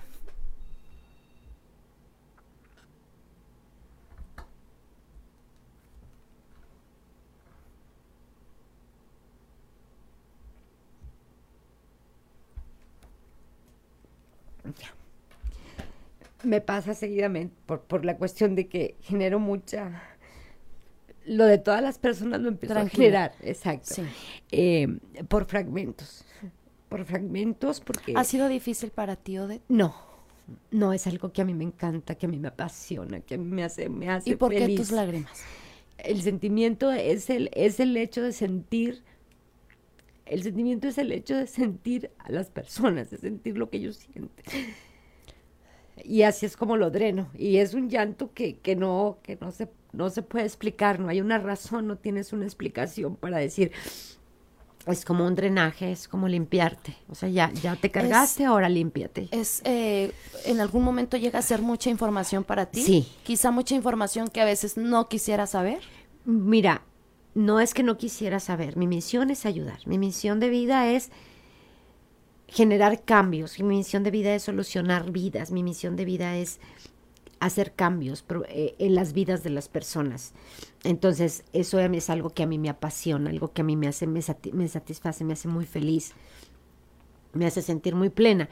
me pasa seguidamente por, por la cuestión de que genero mucha... Lo de todas las personas lo empiezo Tranquila. a generar, exacto. Sí. Eh, por fragmentos. Por fragmentos porque... ¿Ha sido difícil para ti, Odette? No, no es algo que a mí me encanta, que a mí me apasiona, que a mí me hace, me hace ¿Y por qué tus lágrimas? El sentimiento es el, es el hecho de sentir, el sentimiento es el hecho de sentir a las personas, de sentir lo que ellos sienten. Y así es como lo dreno. Y es un llanto que, que no, que no se, no se puede explicar, no hay una razón, no tienes una explicación para decir. Es como un drenaje, es como limpiarte. O sea, ya, ya te cargaste, ahora límpiate. ¿Es, eh, ¿En algún momento llega a ser mucha información para ti? Sí. Quizá mucha información que a veces no quisiera saber. Mira, no es que no quisiera saber, mi misión es ayudar, mi misión de vida es generar cambios, mi misión de vida es solucionar vidas, mi misión de vida es hacer cambios eh, en las vidas de las personas. Entonces, eso es algo que a mí me apasiona, algo que a mí me hace, me, sati- me satisface, me hace muy feliz, me hace sentir muy plena.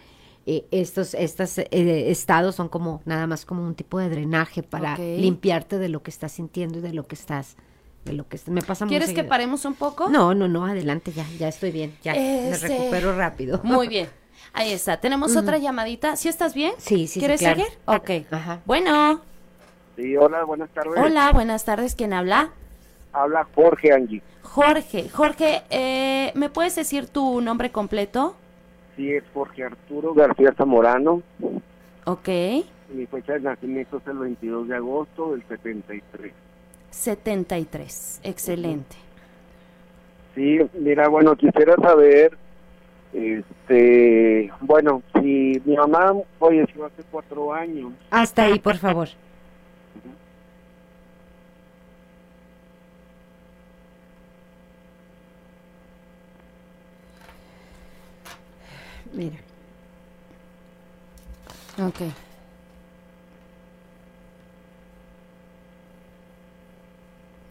Eh, estos estos, eh, estados son como nada más como un tipo de drenaje para limpiarte de lo que estás sintiendo y de lo que estás de lo que est- me pasa muy ¿Quieres que paremos un poco? No, no, no, adelante ya, ya estoy bien, ya me Este, recupero rápido. Muy <laughs> bien. Ahí está. Tenemos otra llamadita. ¿Sí estás bien? Sí, sí, sí, ¿Quieres claro. seguir? Ok. Ajá. Bueno. Sí, hola, buenas tardes. Hola, buenas tardes. ¿Quién habla? Habla Jorge Angie. Jorge. Jorge, eh, ¿me puedes decir tu nombre completo? Sí, es Jorge Arturo García Zamorano. Ok. Mi fecha de nacimiento es el 22 de agosto del 73. 73. Excelente. Sí, mira, bueno, quisiera saber, este, bueno, si mi mamá falleció hace cuatro años, Hasta ahí, por favor. Mira, Ok.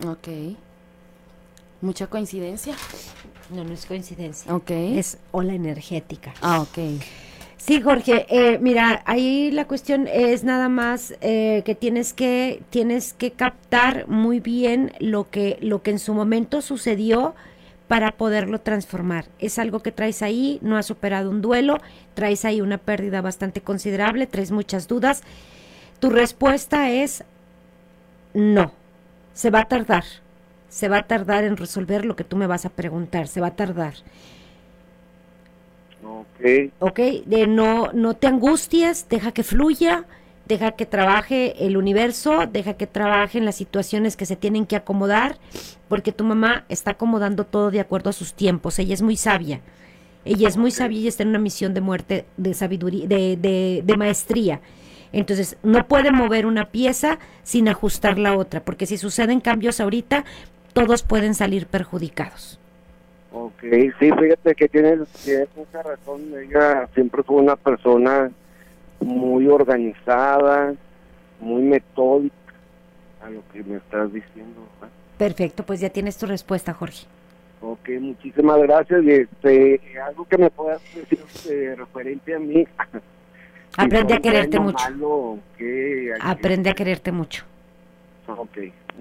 Ok. Mucha coincidencia. no, no es coincidencia. Ok. Es ola energética. Ah, ok. Sí, Jorge, eh, mira, ahí la cuestión es nada más eh, que tienes que tienes que captar muy bien lo que lo que en su momento sucedió para poderlo transformar. Es algo que traes ahí, no has superado un duelo, traes ahí una pérdida bastante considerable, traes muchas dudas. Tu respuesta es no. Se va a tardar. Se va a tardar en resolver lo que tú me vas a preguntar, se va a tardar. ok, ¿ok? De no, no te angusties, deja que fluya, deja que trabaje el universo, deja que trabaje en las situaciones que se tienen que acomodar, porque tu mamá está acomodando todo de acuerdo a sus tiempos, ella es muy sabia. Ella es muy sabia y está en una misión de muerte, de sabiduría, de, de, de maestría. Entonces, no puede mover una pieza sin ajustar la otra, porque si suceden cambios ahorita, todos pueden salir perjudicados. Ok, sí, fíjate que tienes, tienes mucha razón. Ella siempre fue una persona muy organizada, muy metódica a lo que me estás diciendo. ¿verdad? Perfecto, pues ya tienes tu respuesta, Jorge. Ok, muchísimas gracias. Y este, algo que me puedas decir eh, referente a mí. Aprende a quererte mucho. malo, qué, Aprende a quererte mucho. Ok,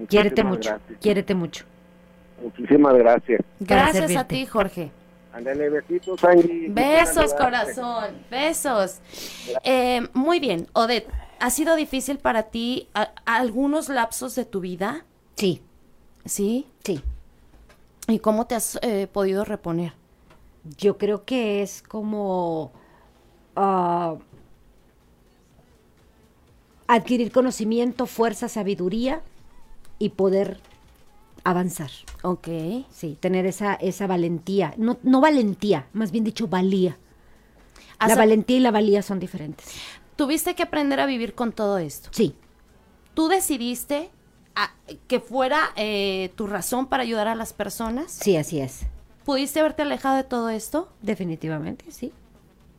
Quiérete mucho. gracias. Quiérete mucho. Muchísimas gracias. Gracias a ti, Jorge. Ándale, besitos, Angie. Besos, corazón. Besos. Eh, muy bien, Odette. ¿Ha sido difícil para ti a- algunos lapsos de tu vida? Sí, ¿Sí? sí. ¿Y cómo te has eh, podido reponer? Yo creo que es como ah, adquirir conocimiento, fuerza, sabiduría y poder avanzar. Ok. Sí, tener esa, esa valentía. No, no valentía, más bien dicho, valía. La Has- valentía y la valía son diferentes. Tuviste que aprender a vivir con todo esto. Sí, ¿Tú decidiste a- que fuera eh, tu razón para ayudar a las personas? sí, así es. ¿Pudiste haberte alejado de todo esto? Definitivamente, sí.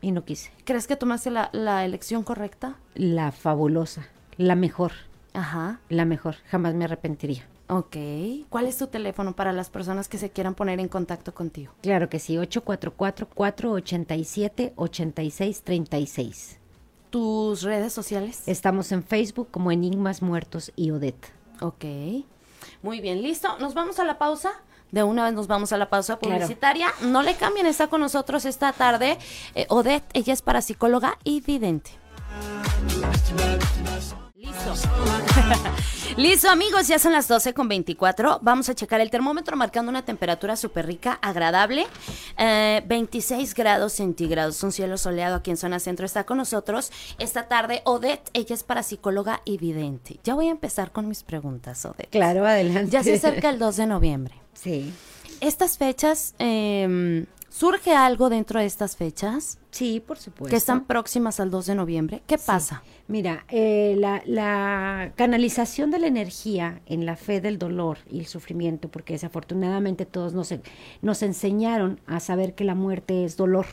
Y no quise. ¿Crees que tomaste la, la elección correcta? La fabulosa, la mejor, Ajá. la mejor. Jamás me arrepentiría. Ok. ¿Cuál es tu teléfono para las personas que se quieran poner en contacto contigo? Claro que sí, 844-487-8636. ¿Tus redes sociales? Estamos en Facebook como Enigmas Muertos y Odette. Ok. Muy bien, listo. Nos vamos a la pausa. De una vez nos vamos a la pausa Claro. publicitaria. No le cambien, está con nosotros esta tarde. eh, Odette, ella es parapsicóloga y vidente. Listo. <laughs> Listo, amigos, ya son las 12 con 24. Vamos a checar el termómetro marcando una temperatura súper rica, agradable. eh, 26 grados centígrados. Un cielo soleado aquí en zona centro está con nosotros. Esta tarde, Odette, ella es parapsicóloga y vidente. Ya voy a empezar con mis preguntas, Odette. Claro, adelante. Ya se acerca el 2 de noviembre. Sí. Estas fechas, eh, ¿surge algo dentro de estas fechas? Sí, por supuesto. Que están próximas al 2 de noviembre. ¿Qué pasa? Mira, eh, la, la canalización de la energía en la fe del dolor y el sufrimiento, porque desafortunadamente todos nos, nos enseñaron a saber que la muerte es dolor,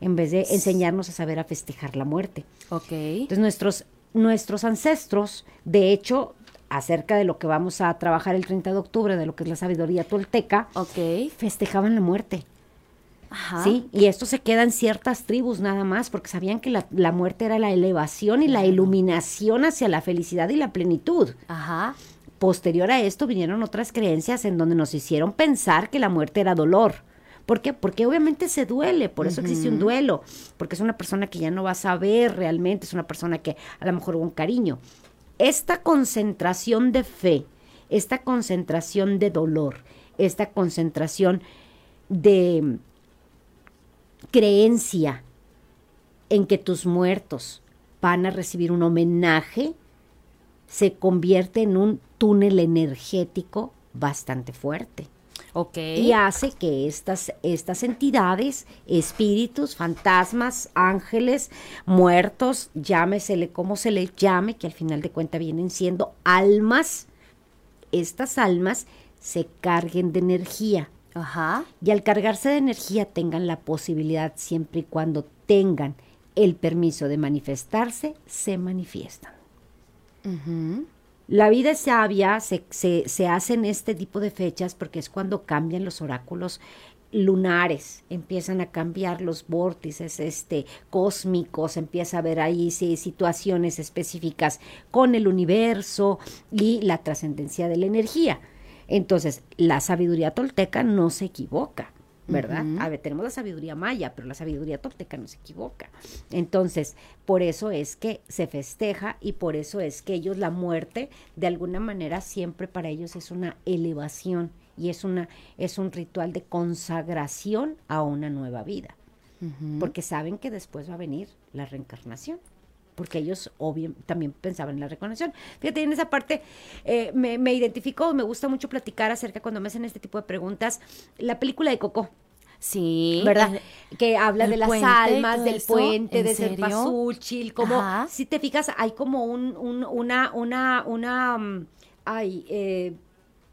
en vez de enseñarnos a saber a festejar la muerte. Ok. Entonces nuestros, nuestros ancestros, de hecho, acerca de lo que vamos a trabajar el 30 de octubre, de lo que es la sabiduría tolteca, festejaban la muerte. Ajá. ¿sí? Y esto se queda en ciertas tribus nada más, porque sabían que la, la muerte era la elevación y la iluminación hacia la felicidad y la plenitud. Ajá. Posterior a esto vinieron otras creencias en donde nos hicieron pensar que la muerte era dolor. ¿Por qué? Porque obviamente se duele, por eso existe un duelo, porque es una persona que ya no va a saber realmente, es una persona que a lo mejor hubo un cariño. Esta concentración de fe, esta concentración de dolor, esta concentración de creencia en que tus muertos van a recibir un homenaje, se convierte en un túnel energético bastante fuerte. Ok. Y hace que estas, estas entidades, espíritus, fantasmas, ángeles, muertos, llámesele como se le llame, que al final de cuentas vienen siendo almas, estas almas se carguen de energía. Ajá. Y al cargarse de energía tengan la posibilidad, siempre y cuando tengan el permiso de manifestarse, se manifiestan. La vida es sabia, se, se, se hace en este tipo de fechas porque es cuando cambian los oráculos lunares, empiezan a cambiar los vórtices este, cósmicos, empieza a haber ahí sí, situaciones específicas con el universo y la trascendencia de la energía. Entonces, la sabiduría tolteca no se equivoca, ¿verdad? A ver, tenemos la sabiduría maya, pero la sabiduría tolteca no se equivoca. Entonces, por eso es que se festeja y por eso es que ellos la muerte, de alguna manera, siempre para ellos es una elevación y es, una, es un ritual de consagración a una nueva vida, porque saben que después va a venir la reencarnación porque ellos obvio, también pensaban en la reencarnación. Fíjate, en esa parte eh, me, me identifico, me gusta mucho platicar acerca cuando me hacen este tipo de preguntas, la película de Coco. Sí. ¿Verdad? el- que habla de las puente almas, del eso, puente, ¿en de serio? Serpazúchil, como, Ajá. si te fijas, hay como un, un- una, una, una, mm, ay, eh,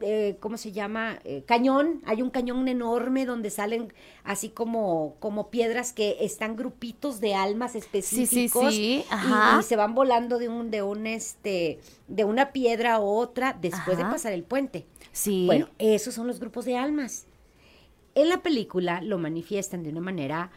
eh, ¿cómo se llama? Eh, cañón, hay un cañón enorme donde salen así como, como piedras que están grupitos de almas específicos sí, y- ajá. Y, se van volando de un, de un este, de una piedra a otra después de pasar el puente. Sí. Bueno, esos son los grupos de almas. En la película lo manifiestan de una manera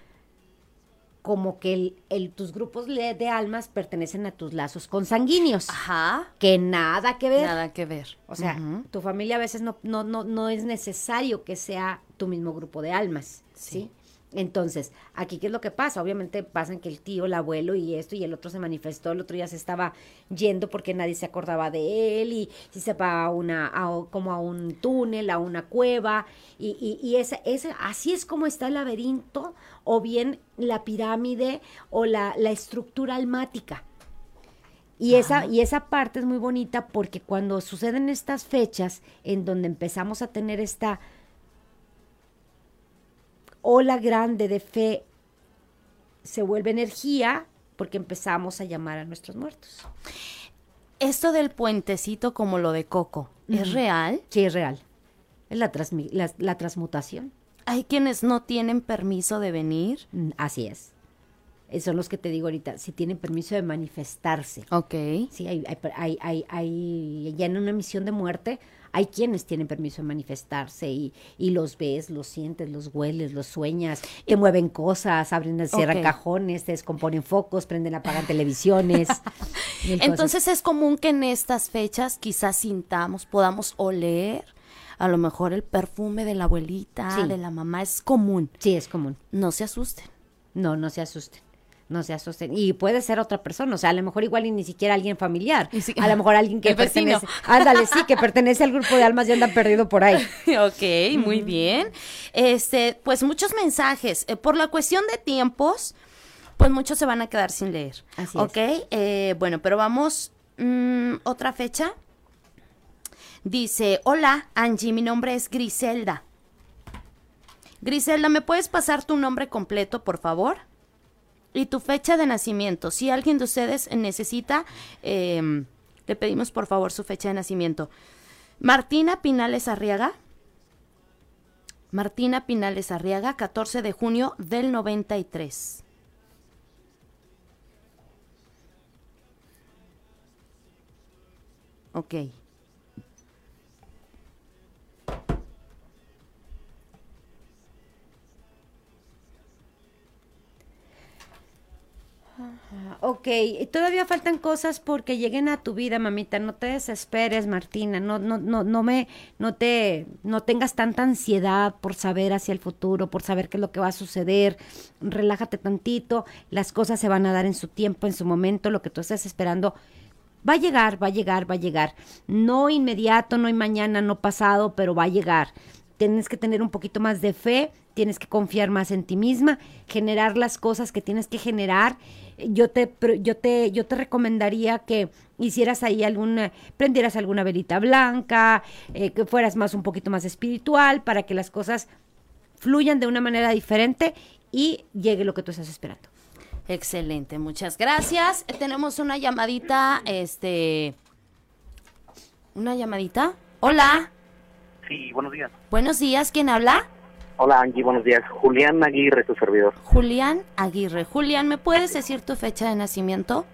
como que el, el- tus grupos de almas pertenecen a tus lazos consanguíneos, Ajá. que nada que ver. Nada que ver. O sea, tu familia a veces no, no, no, no es necesario que sea tu mismo grupo de almas, ¿sí? Entonces, aquí, ¿qué es lo que pasa? Obviamente pasan que el tío, el abuelo y esto, y el otro se manifestó, el otro ya se estaba yendo porque nadie se acordaba de él, y si se va a una, a como a un túnel, a una cueva, y, y, y esa, esa- así es como está el laberinto, o bien la pirámide, o la, la estructura almática. Y esa, y esa parte es muy bonita porque cuando suceden estas fechas en donde empezamos a tener esta ola grande de fe, se vuelve energía porque empezamos a llamar a nuestros muertos. Esto del puentecito como lo de Coco, ¿es real? Sí, es real. Es la, la, la transmutación. Hay quienes no tienen permiso de venir. Mm, Así es. Eh, Son los que te digo ahorita, si tienen permiso de manifestarse. Ok. Sí, hay, hay, hay, hay, ya en una misión de muerte, hay quienes tienen permiso de manifestarse y, y los ves, los sientes, los hueles, los sueñas, te mueven cosas, abren, cierran cajones, te descomponen focos, prenden, apagan televisiones. <laughs> cosas. Entonces es común que en estas fechas quizás sintamos, podamos oler a lo mejor el perfume de la abuelita, Sí. de la mamá, es común. Sí, es común. No se asusten. No, no se asusten. No se asusten. Y puede ser otra persona, o sea, a lo mejor igual y ni siquiera alguien familiar. A lo mejor alguien que vecino. pertenece. Ándale, sí, que pertenece al grupo de almas y anda perdido por ahí. <laughs> ok, muy bien. Este, pues muchos mensajes. Eh, por la cuestión de tiempos, pues muchos se van a quedar sin leer. Así ok, eh, bueno, pero vamos. mm, Otra fecha. Dice, hola Angie, mi nombre es Griselda. Griselda, ¿me puedes pasar tu nombre completo, por favor? Y tu fecha de nacimiento. Si alguien de ustedes necesita, em, le pedimos por favor su fecha de nacimiento. Martina Pinales Arriaga. Martina Pinales Arriaga, 14 de junio del 93. Ok. Ok, todavía faltan cosas porque lleguen a tu vida, mamita. No te desesperes, Martina. No, no, no, no me, no te, no tengas tanta ansiedad por saber hacia el futuro, por saber qué es lo que va a suceder. Relájate tantito. Las cosas se van a dar en su tiempo, en su momento. Lo que tú estás esperando va a llegar, va a llegar, va a llegar. No inmediato, no mañana, no pasado, pero va a llegar. Tienes que tener un poquito más de fe, tienes que confiar más en ti misma, generar las cosas que tienes que generar. Yo te, yo te, yo te recomendaría que hicieras ahí alguna, prendieras alguna velita blanca, eh, que fueras más un poquito más espiritual para que las cosas fluyan de una manera diferente y llegue lo que tú estás esperando. Excelente, muchas gracias. Tenemos una llamadita, este... ¿Una llamadita? Hola, Sí, buenos días. buenos días, ¿quién habla? Hola Angie, buenos días. Julián Aguirre, tu servidor. Julián Aguirre. Julián, ¿me puedes decir tu fecha de nacimiento?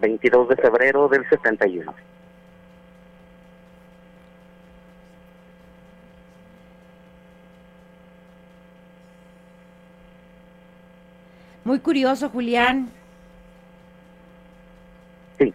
22 de febrero del 71. Muy curioso, Julián. Sí.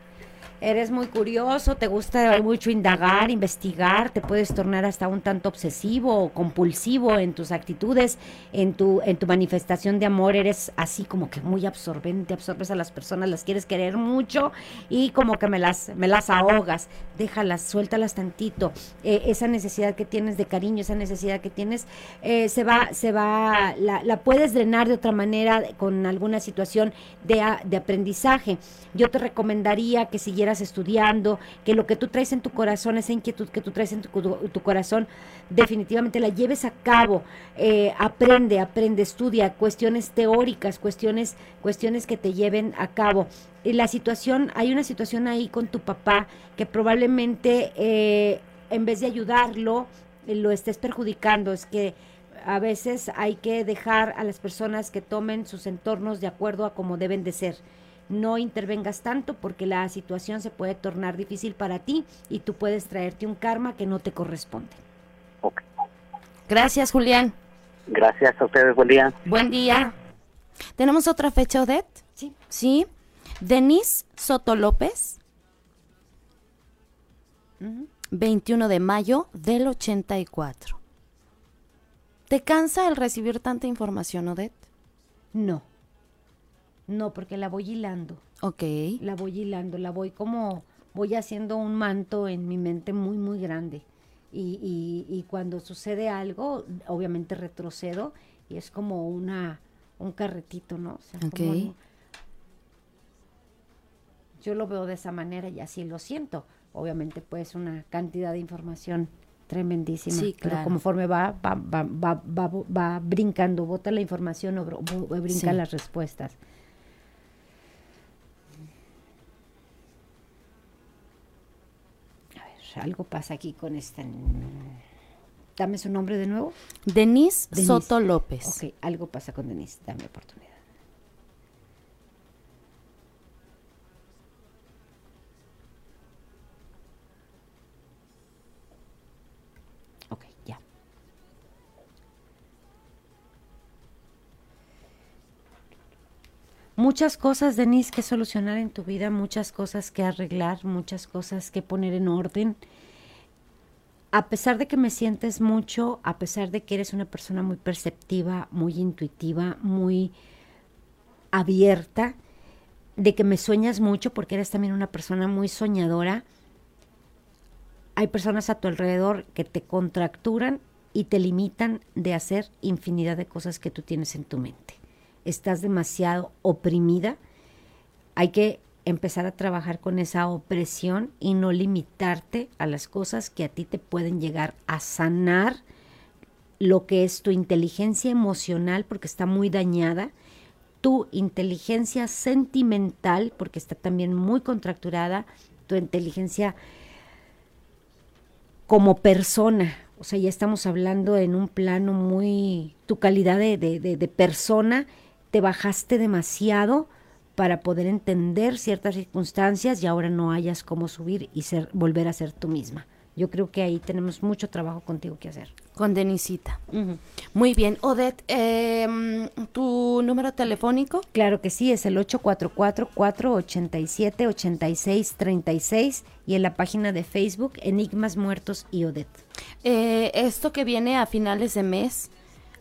Eres muy curioso, te gusta mucho indagar, investigar, te puedes tornar hasta un tanto obsesivo o compulsivo en tus actitudes, en tu, en tu manifestación de amor, eres así como que muy absorbente, absorbes a las personas, las quieres querer mucho y como que me las, me las ahogas, déjalas, suéltalas tantito. Eh, esa necesidad que tienes de cariño, esa necesidad que tienes, eh, se va, se va, la, la puedes drenar de otra manera con alguna situación de, de aprendizaje. Yo te recomendaría que siguieras estudiando, que lo que tú traes en tu corazón, esa inquietud que tú traes en tu, tu corazón, definitivamente la lleves a cabo. Eh, aprende, aprende, estudia cuestiones teóricas, cuestiones, cuestiones que te lleven a cabo. Y la situación, hay una situación ahí con tu papá que probablemente eh, en vez de ayudarlo, eh, lo estés perjudicando. Es que a veces hay que dejar a las personas que tomen sus entornos de acuerdo a como deben de ser. No intervengas tanto porque la situación se puede tornar difícil para ti y tú puedes traerte un karma que no te corresponde. Ok. Gracias, Julián. Gracias a ustedes, buen día. Buen día. ¿Tenemos otra fecha, Odette? Sí. Sí. Denise Soto López. 21 de mayo del 84. ¿Te cansa el recibir tanta información, Odette? No. No, porque la voy hilando. Ok. La voy hilando, la voy como, voy haciendo un manto en mi mente muy, muy grande. Y, y, y cuando sucede algo, obviamente retrocedo y es como una, un carretito, ¿no? O sea, como Ok. un- yo lo veo de esa manera y así lo siento. Obviamente, pues, una cantidad de información tremendísima. Sí, Pero claro. conforme va, va, va, va, va, va brincando, bota la información o brincan Sí. las respuestas. A ver, algo pasa aquí con esta. Dame su nombre de nuevo. Denise, Denise. Soto López. Ok, algo pasa con Denise. Dame oportunidad. Ok, ya. Muchas cosas, Denise, que solucionar en tu vida, muchas cosas que arreglar, muchas cosas que poner en orden a pesar de que me sientes mucho, a pesar de que eres una persona muy perceptiva, muy intuitiva, muy abierta, de que me sueñas mucho porque eres también una persona muy soñadora, hay personas a tu alrededor que te contracturan y te limitan de hacer infinidad de cosas que tú tienes en tu mente. Estás demasiado oprimida. Hay que empezar a trabajar con esa opresión y no limitarte a las cosas que a ti te pueden llegar a sanar lo que es tu inteligencia emocional porque está muy dañada, tu inteligencia sentimental porque está también muy contracturada, tu inteligencia como persona, o sea, ya estamos hablando en un plano muy, tu calidad de, de, de, de persona, te bajaste demasiado para poder entender ciertas circunstancias y ahora no hayas cómo subir y ser, volver a ser tú misma. Yo creo que ahí tenemos mucho trabajo contigo que hacer. Con Denisita. Muy bien. Odette, eh, ¿tu número telefónico? Claro que sí, es el 844-487-8636 y en la página de Facebook Enigmas Muertos y Odette. Eh, esto que viene a finales de mes,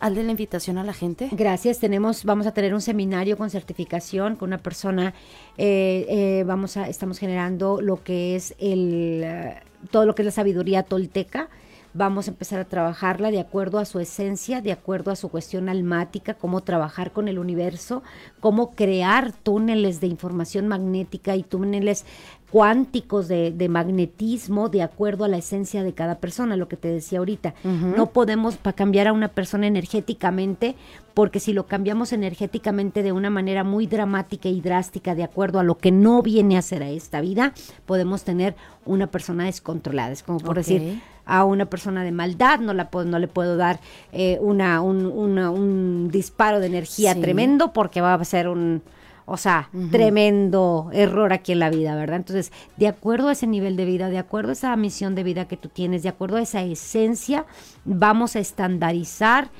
de la invitación a la gente. Gracias, tenemos, vamos a tener un seminario con certificación con una persona, eh, eh, vamos a, estamos generando lo que es el, eh, todo lo que es la sabiduría tolteca, vamos a empezar a trabajarla de acuerdo a su esencia, de acuerdo a su cuestión almática, cómo trabajar con el universo, cómo crear túneles de información magnética y túneles cuánticos de, de magnetismo de acuerdo a la esencia de cada persona, lo que te decía ahorita. No podemos pa cambiar a una persona energéticamente, porque si lo cambiamos energéticamente de una manera muy dramática y drástica, de acuerdo a lo que no viene a ser a esta vida, podemos tener una persona descontrolada. Es como por decir, a una persona de maldad no, la puedo, no le puedo dar eh, una, un, una- un disparo de energía Sí. tremendo porque va a ser un, o sea, tremendo error aquí en la vida, ¿verdad? Entonces, de acuerdo a ese nivel de vida, de acuerdo a esa misión de vida que tú tienes, de acuerdo a esa esencia, vamos a estandarizar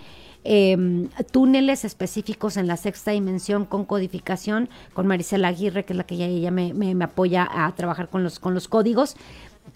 eh, túneles específicos en la sexta dimensión con codificación, con Marisela Aguirre, que es la que ella, ella me, me- me apoya a trabajar con los, con los códigos,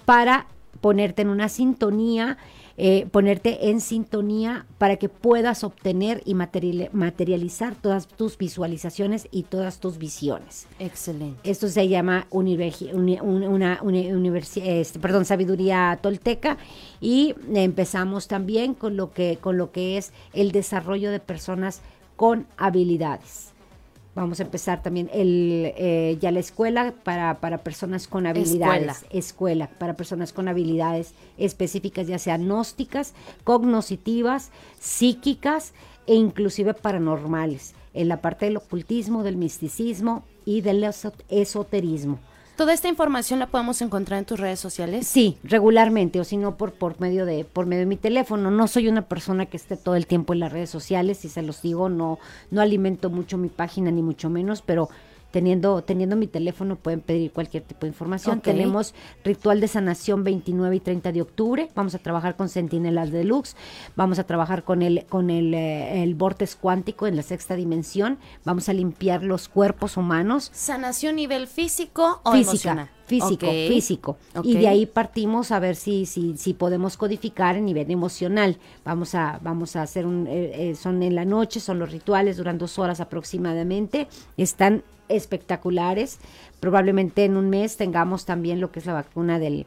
para ponerte en una sintonía, eh, ponerte en sintonía para que puedas obtener y materiali- materializar todas tus visualizaciones y todas tus visiones. Excelente. Esto se llama universi- una, universi- este, perdón, sabiduría tolteca y empezamos también con lo que con lo que es el desarrollo de personas con habilidades. Vamos a empezar también el, eh, ya la escuela para, para personas con habilidades. Escuela. para personas con habilidades específicas, ya sean gnósticas, cognoscitivas, psíquicas e inclusive paranormales, en la parte del ocultismo, del misticismo y del eso- esoterismo. ¿Toda esta información la podemos encontrar en tus redes sociales? Sí, regularmente, o si no por, por medio de, por medio de mi teléfono. No soy una persona que esté todo el tiempo en las redes sociales, si se los digo, no, no alimento mucho mi página, ni mucho menos, pero teniendo, teniendo mi teléfono pueden pedir cualquier tipo de información. Tenemos ritual de sanación 29 y 30 de octubre. Vamos a trabajar con Centinelas Deluxe. Vamos a trabajar con el, con el, eh, el vortex cuántico en la sexta dimensión. Vamos a limpiar los cuerpos humanos. ¿Sanación nivel físico o física, emocional? Físico, físico. Y de ahí partimos a ver si, si, si podemos codificar en nivel emocional. Vamos a, vamos a hacer un, eh, eh, son en la noche, son los rituales, duran dos horas aproximadamente. Están espectaculares. Probablemente en un mes tengamos también lo que es la vacuna del,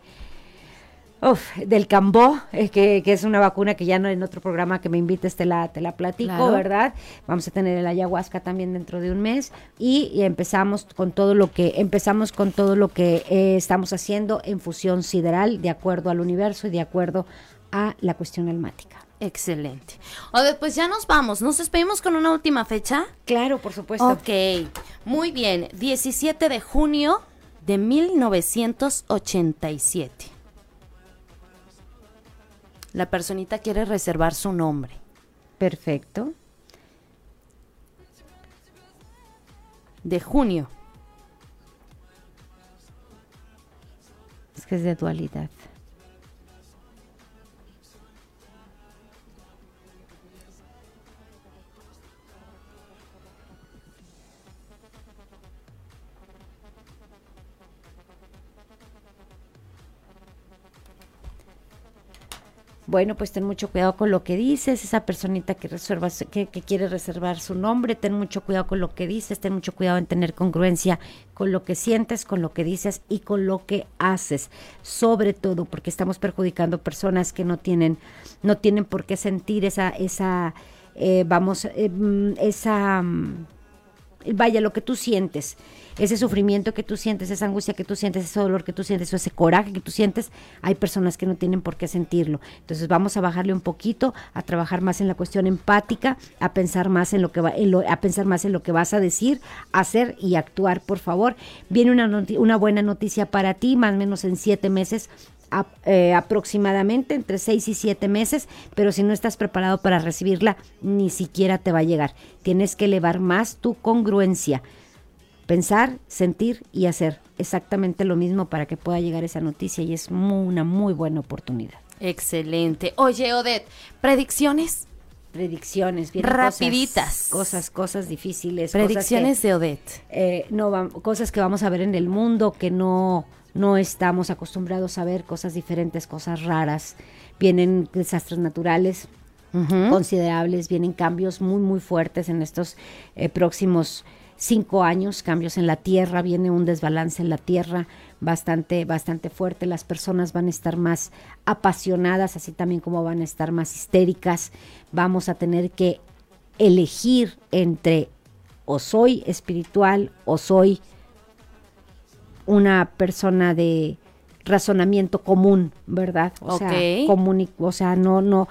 Uf, del Cambó, eh, que, que es una vacuna que ya no en otro programa que me invites te la, te la platico, Claro. ¿verdad? Vamos a tener el ayahuasca también dentro de un mes y, y empezamos con todo lo que empezamos con todo lo que eh, estamos haciendo en fusión sideral de acuerdo al universo y de acuerdo a la cuestión almática. Excelente. Odette, pues ya nos vamos. Nos despedimos con una última fecha. Claro, por supuesto. Ok, muy bien. 17 de junio de 1987. La personita quiere reservar su nombre. Perfecto. De junio. Es que es de dualidad. Bueno, pues ten mucho cuidado con lo que dices, esa personita que reserva, que, que quiere reservar su nombre, ten mucho cuidado con lo que dices, ten mucho cuidado en tener congruencia con lo que sientes, con lo que dices y con lo que haces, sobre todo porque estamos perjudicando personas que no tienen, no tienen por qué sentir esa, esa, eh, vamos, eh, mm, esa, mm, vaya, lo que tú sientes, ese sufrimiento que tú sientes, esa angustia que tú sientes, ese dolor que tú sientes, o ese coraje que tú sientes, hay personas que no tienen por qué sentirlo. Entonces vamos a bajarle un poquito, a trabajar más en la cuestión empática, a pensar más en lo que va, en lo- a pensar más en lo que vas a decir, hacer y actuar, por favor. Viene una, una buena noticia para ti, más o menos en siete meses a- eh, aproximadamente entre seis y siete meses, pero si no estás preparado para recibirla, ni siquiera te va a llegar. Tienes que elevar más tu congruencia. Pensar, sentir y hacer exactamente lo mismo para que pueda llegar esa noticia y es una muy buena oportunidad. Excelente. Oye, Odette, ¿predicciones? Predicciones, vienen Rapiditas. Cosas, cosas, cosas difíciles. Predicciones cosas que- de Odette. eh, no cosas que vamos a ver en el mundo que no no estamos acostumbrados a ver cosas diferentes cosas raras. Vienen desastres naturales considerables vienen cambios muy muy fuertes en estos eh, próximos cinco años cambios en la tierra viene un desbalance en la tierra bastante bastante fuerte. Las personas van a estar más apasionadas así también como van a estar más histéricas. Vamos a tener que elegir entre o soy espiritual o soy una persona de razonamiento común, ¿verdad? O sea, Ok. común y- o sea, no, no,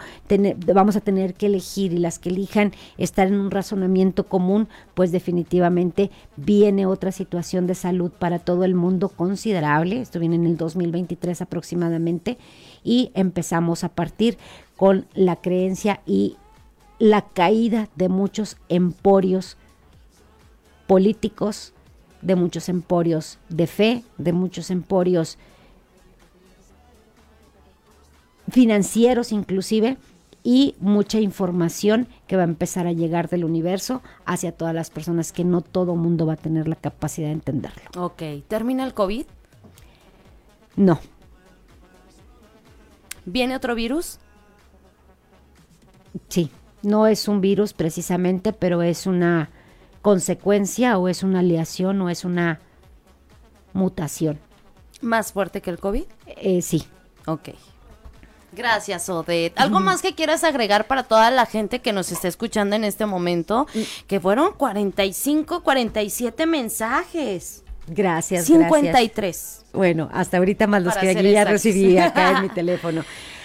vamos a tener que elegir y las que elijan estar en un razonamiento común, pues definitivamente viene otra situación de salud para todo el mundo considerable, esto viene en el 2023 aproximadamente, y empezamos a partir con la creencia y la caída de muchos emporios políticos, de muchos emporios de fe, de muchos emporios financieros inclusive, y mucha información que va a empezar a llegar del universo hacia todas las personas que no todo mundo va a tener la capacidad de entenderlo. Ok, ¿termina el COVID? No, ¿Viene otro virus? sí, no es un virus precisamente, pero es una consecuencia o es una aleación o es una mutación. ¿Más fuerte que el COVID? Eh, sí. Ok. Gracias, Odette. ¿Algo más que quieras agregar para toda la gente que nos está escuchando en este momento? Que fueron 45, 47 mensajes. Gracias, gracias. 53. Bueno, hasta ahorita más los Para que ya recibí acá en mi <laughs> teléfono.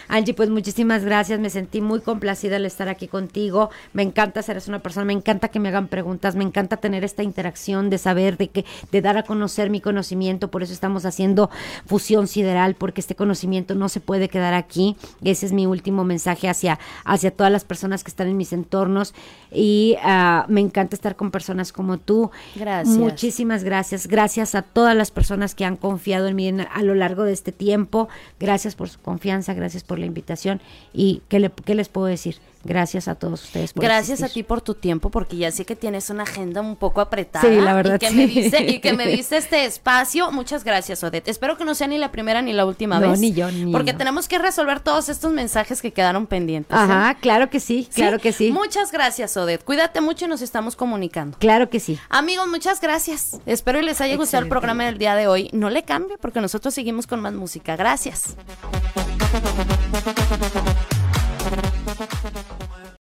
Angie, pues muchísimas gracias. Me sentí muy complacida al estar aquí contigo. Me encanta ser una persona, me encanta que me hagan preguntas, me encanta tener esta interacción de saber, de que, de dar a conocer mi conocimiento. Por eso estamos haciendo fusión sideral, porque este conocimiento no se puede quedar aquí. Ese es mi último mensaje hacia, hacia todas las personas que están en mis entornos. Y ah, me encanta estar con personas como tú. Gracias. Muchísimas gracias. Gracias a todas las personas que han confiado en mí en- a lo largo de este tiempo. Gracias por su confianza, gracias por la invitación. ¿Y qué, le- qué les puedo decir? Gracias a todos ustedes por Gracias a ti por tu tiempo, porque ya sé que tienes una agenda un poco apretada. Sí, la verdad, Y que, sí. me diste, y que me <laughs> diste este espacio. Muchas gracias, Odette. Espero que no sea ni la primera ni la última No, vez. ni yo, ni Porque yo. tenemos que resolver todos estos mensajes que quedaron pendientes. ¿eh? Ajá, claro que sí, ¿Sí? claro que sí. Muchas gracias, Odette. Cuídate mucho y nos estamos comunicando. Claro que sí. Amigos, muchas gracias. Espero y les haya gustado el programa del día de hoy. No le cambie porque nosotros seguimos con más música. Gracias.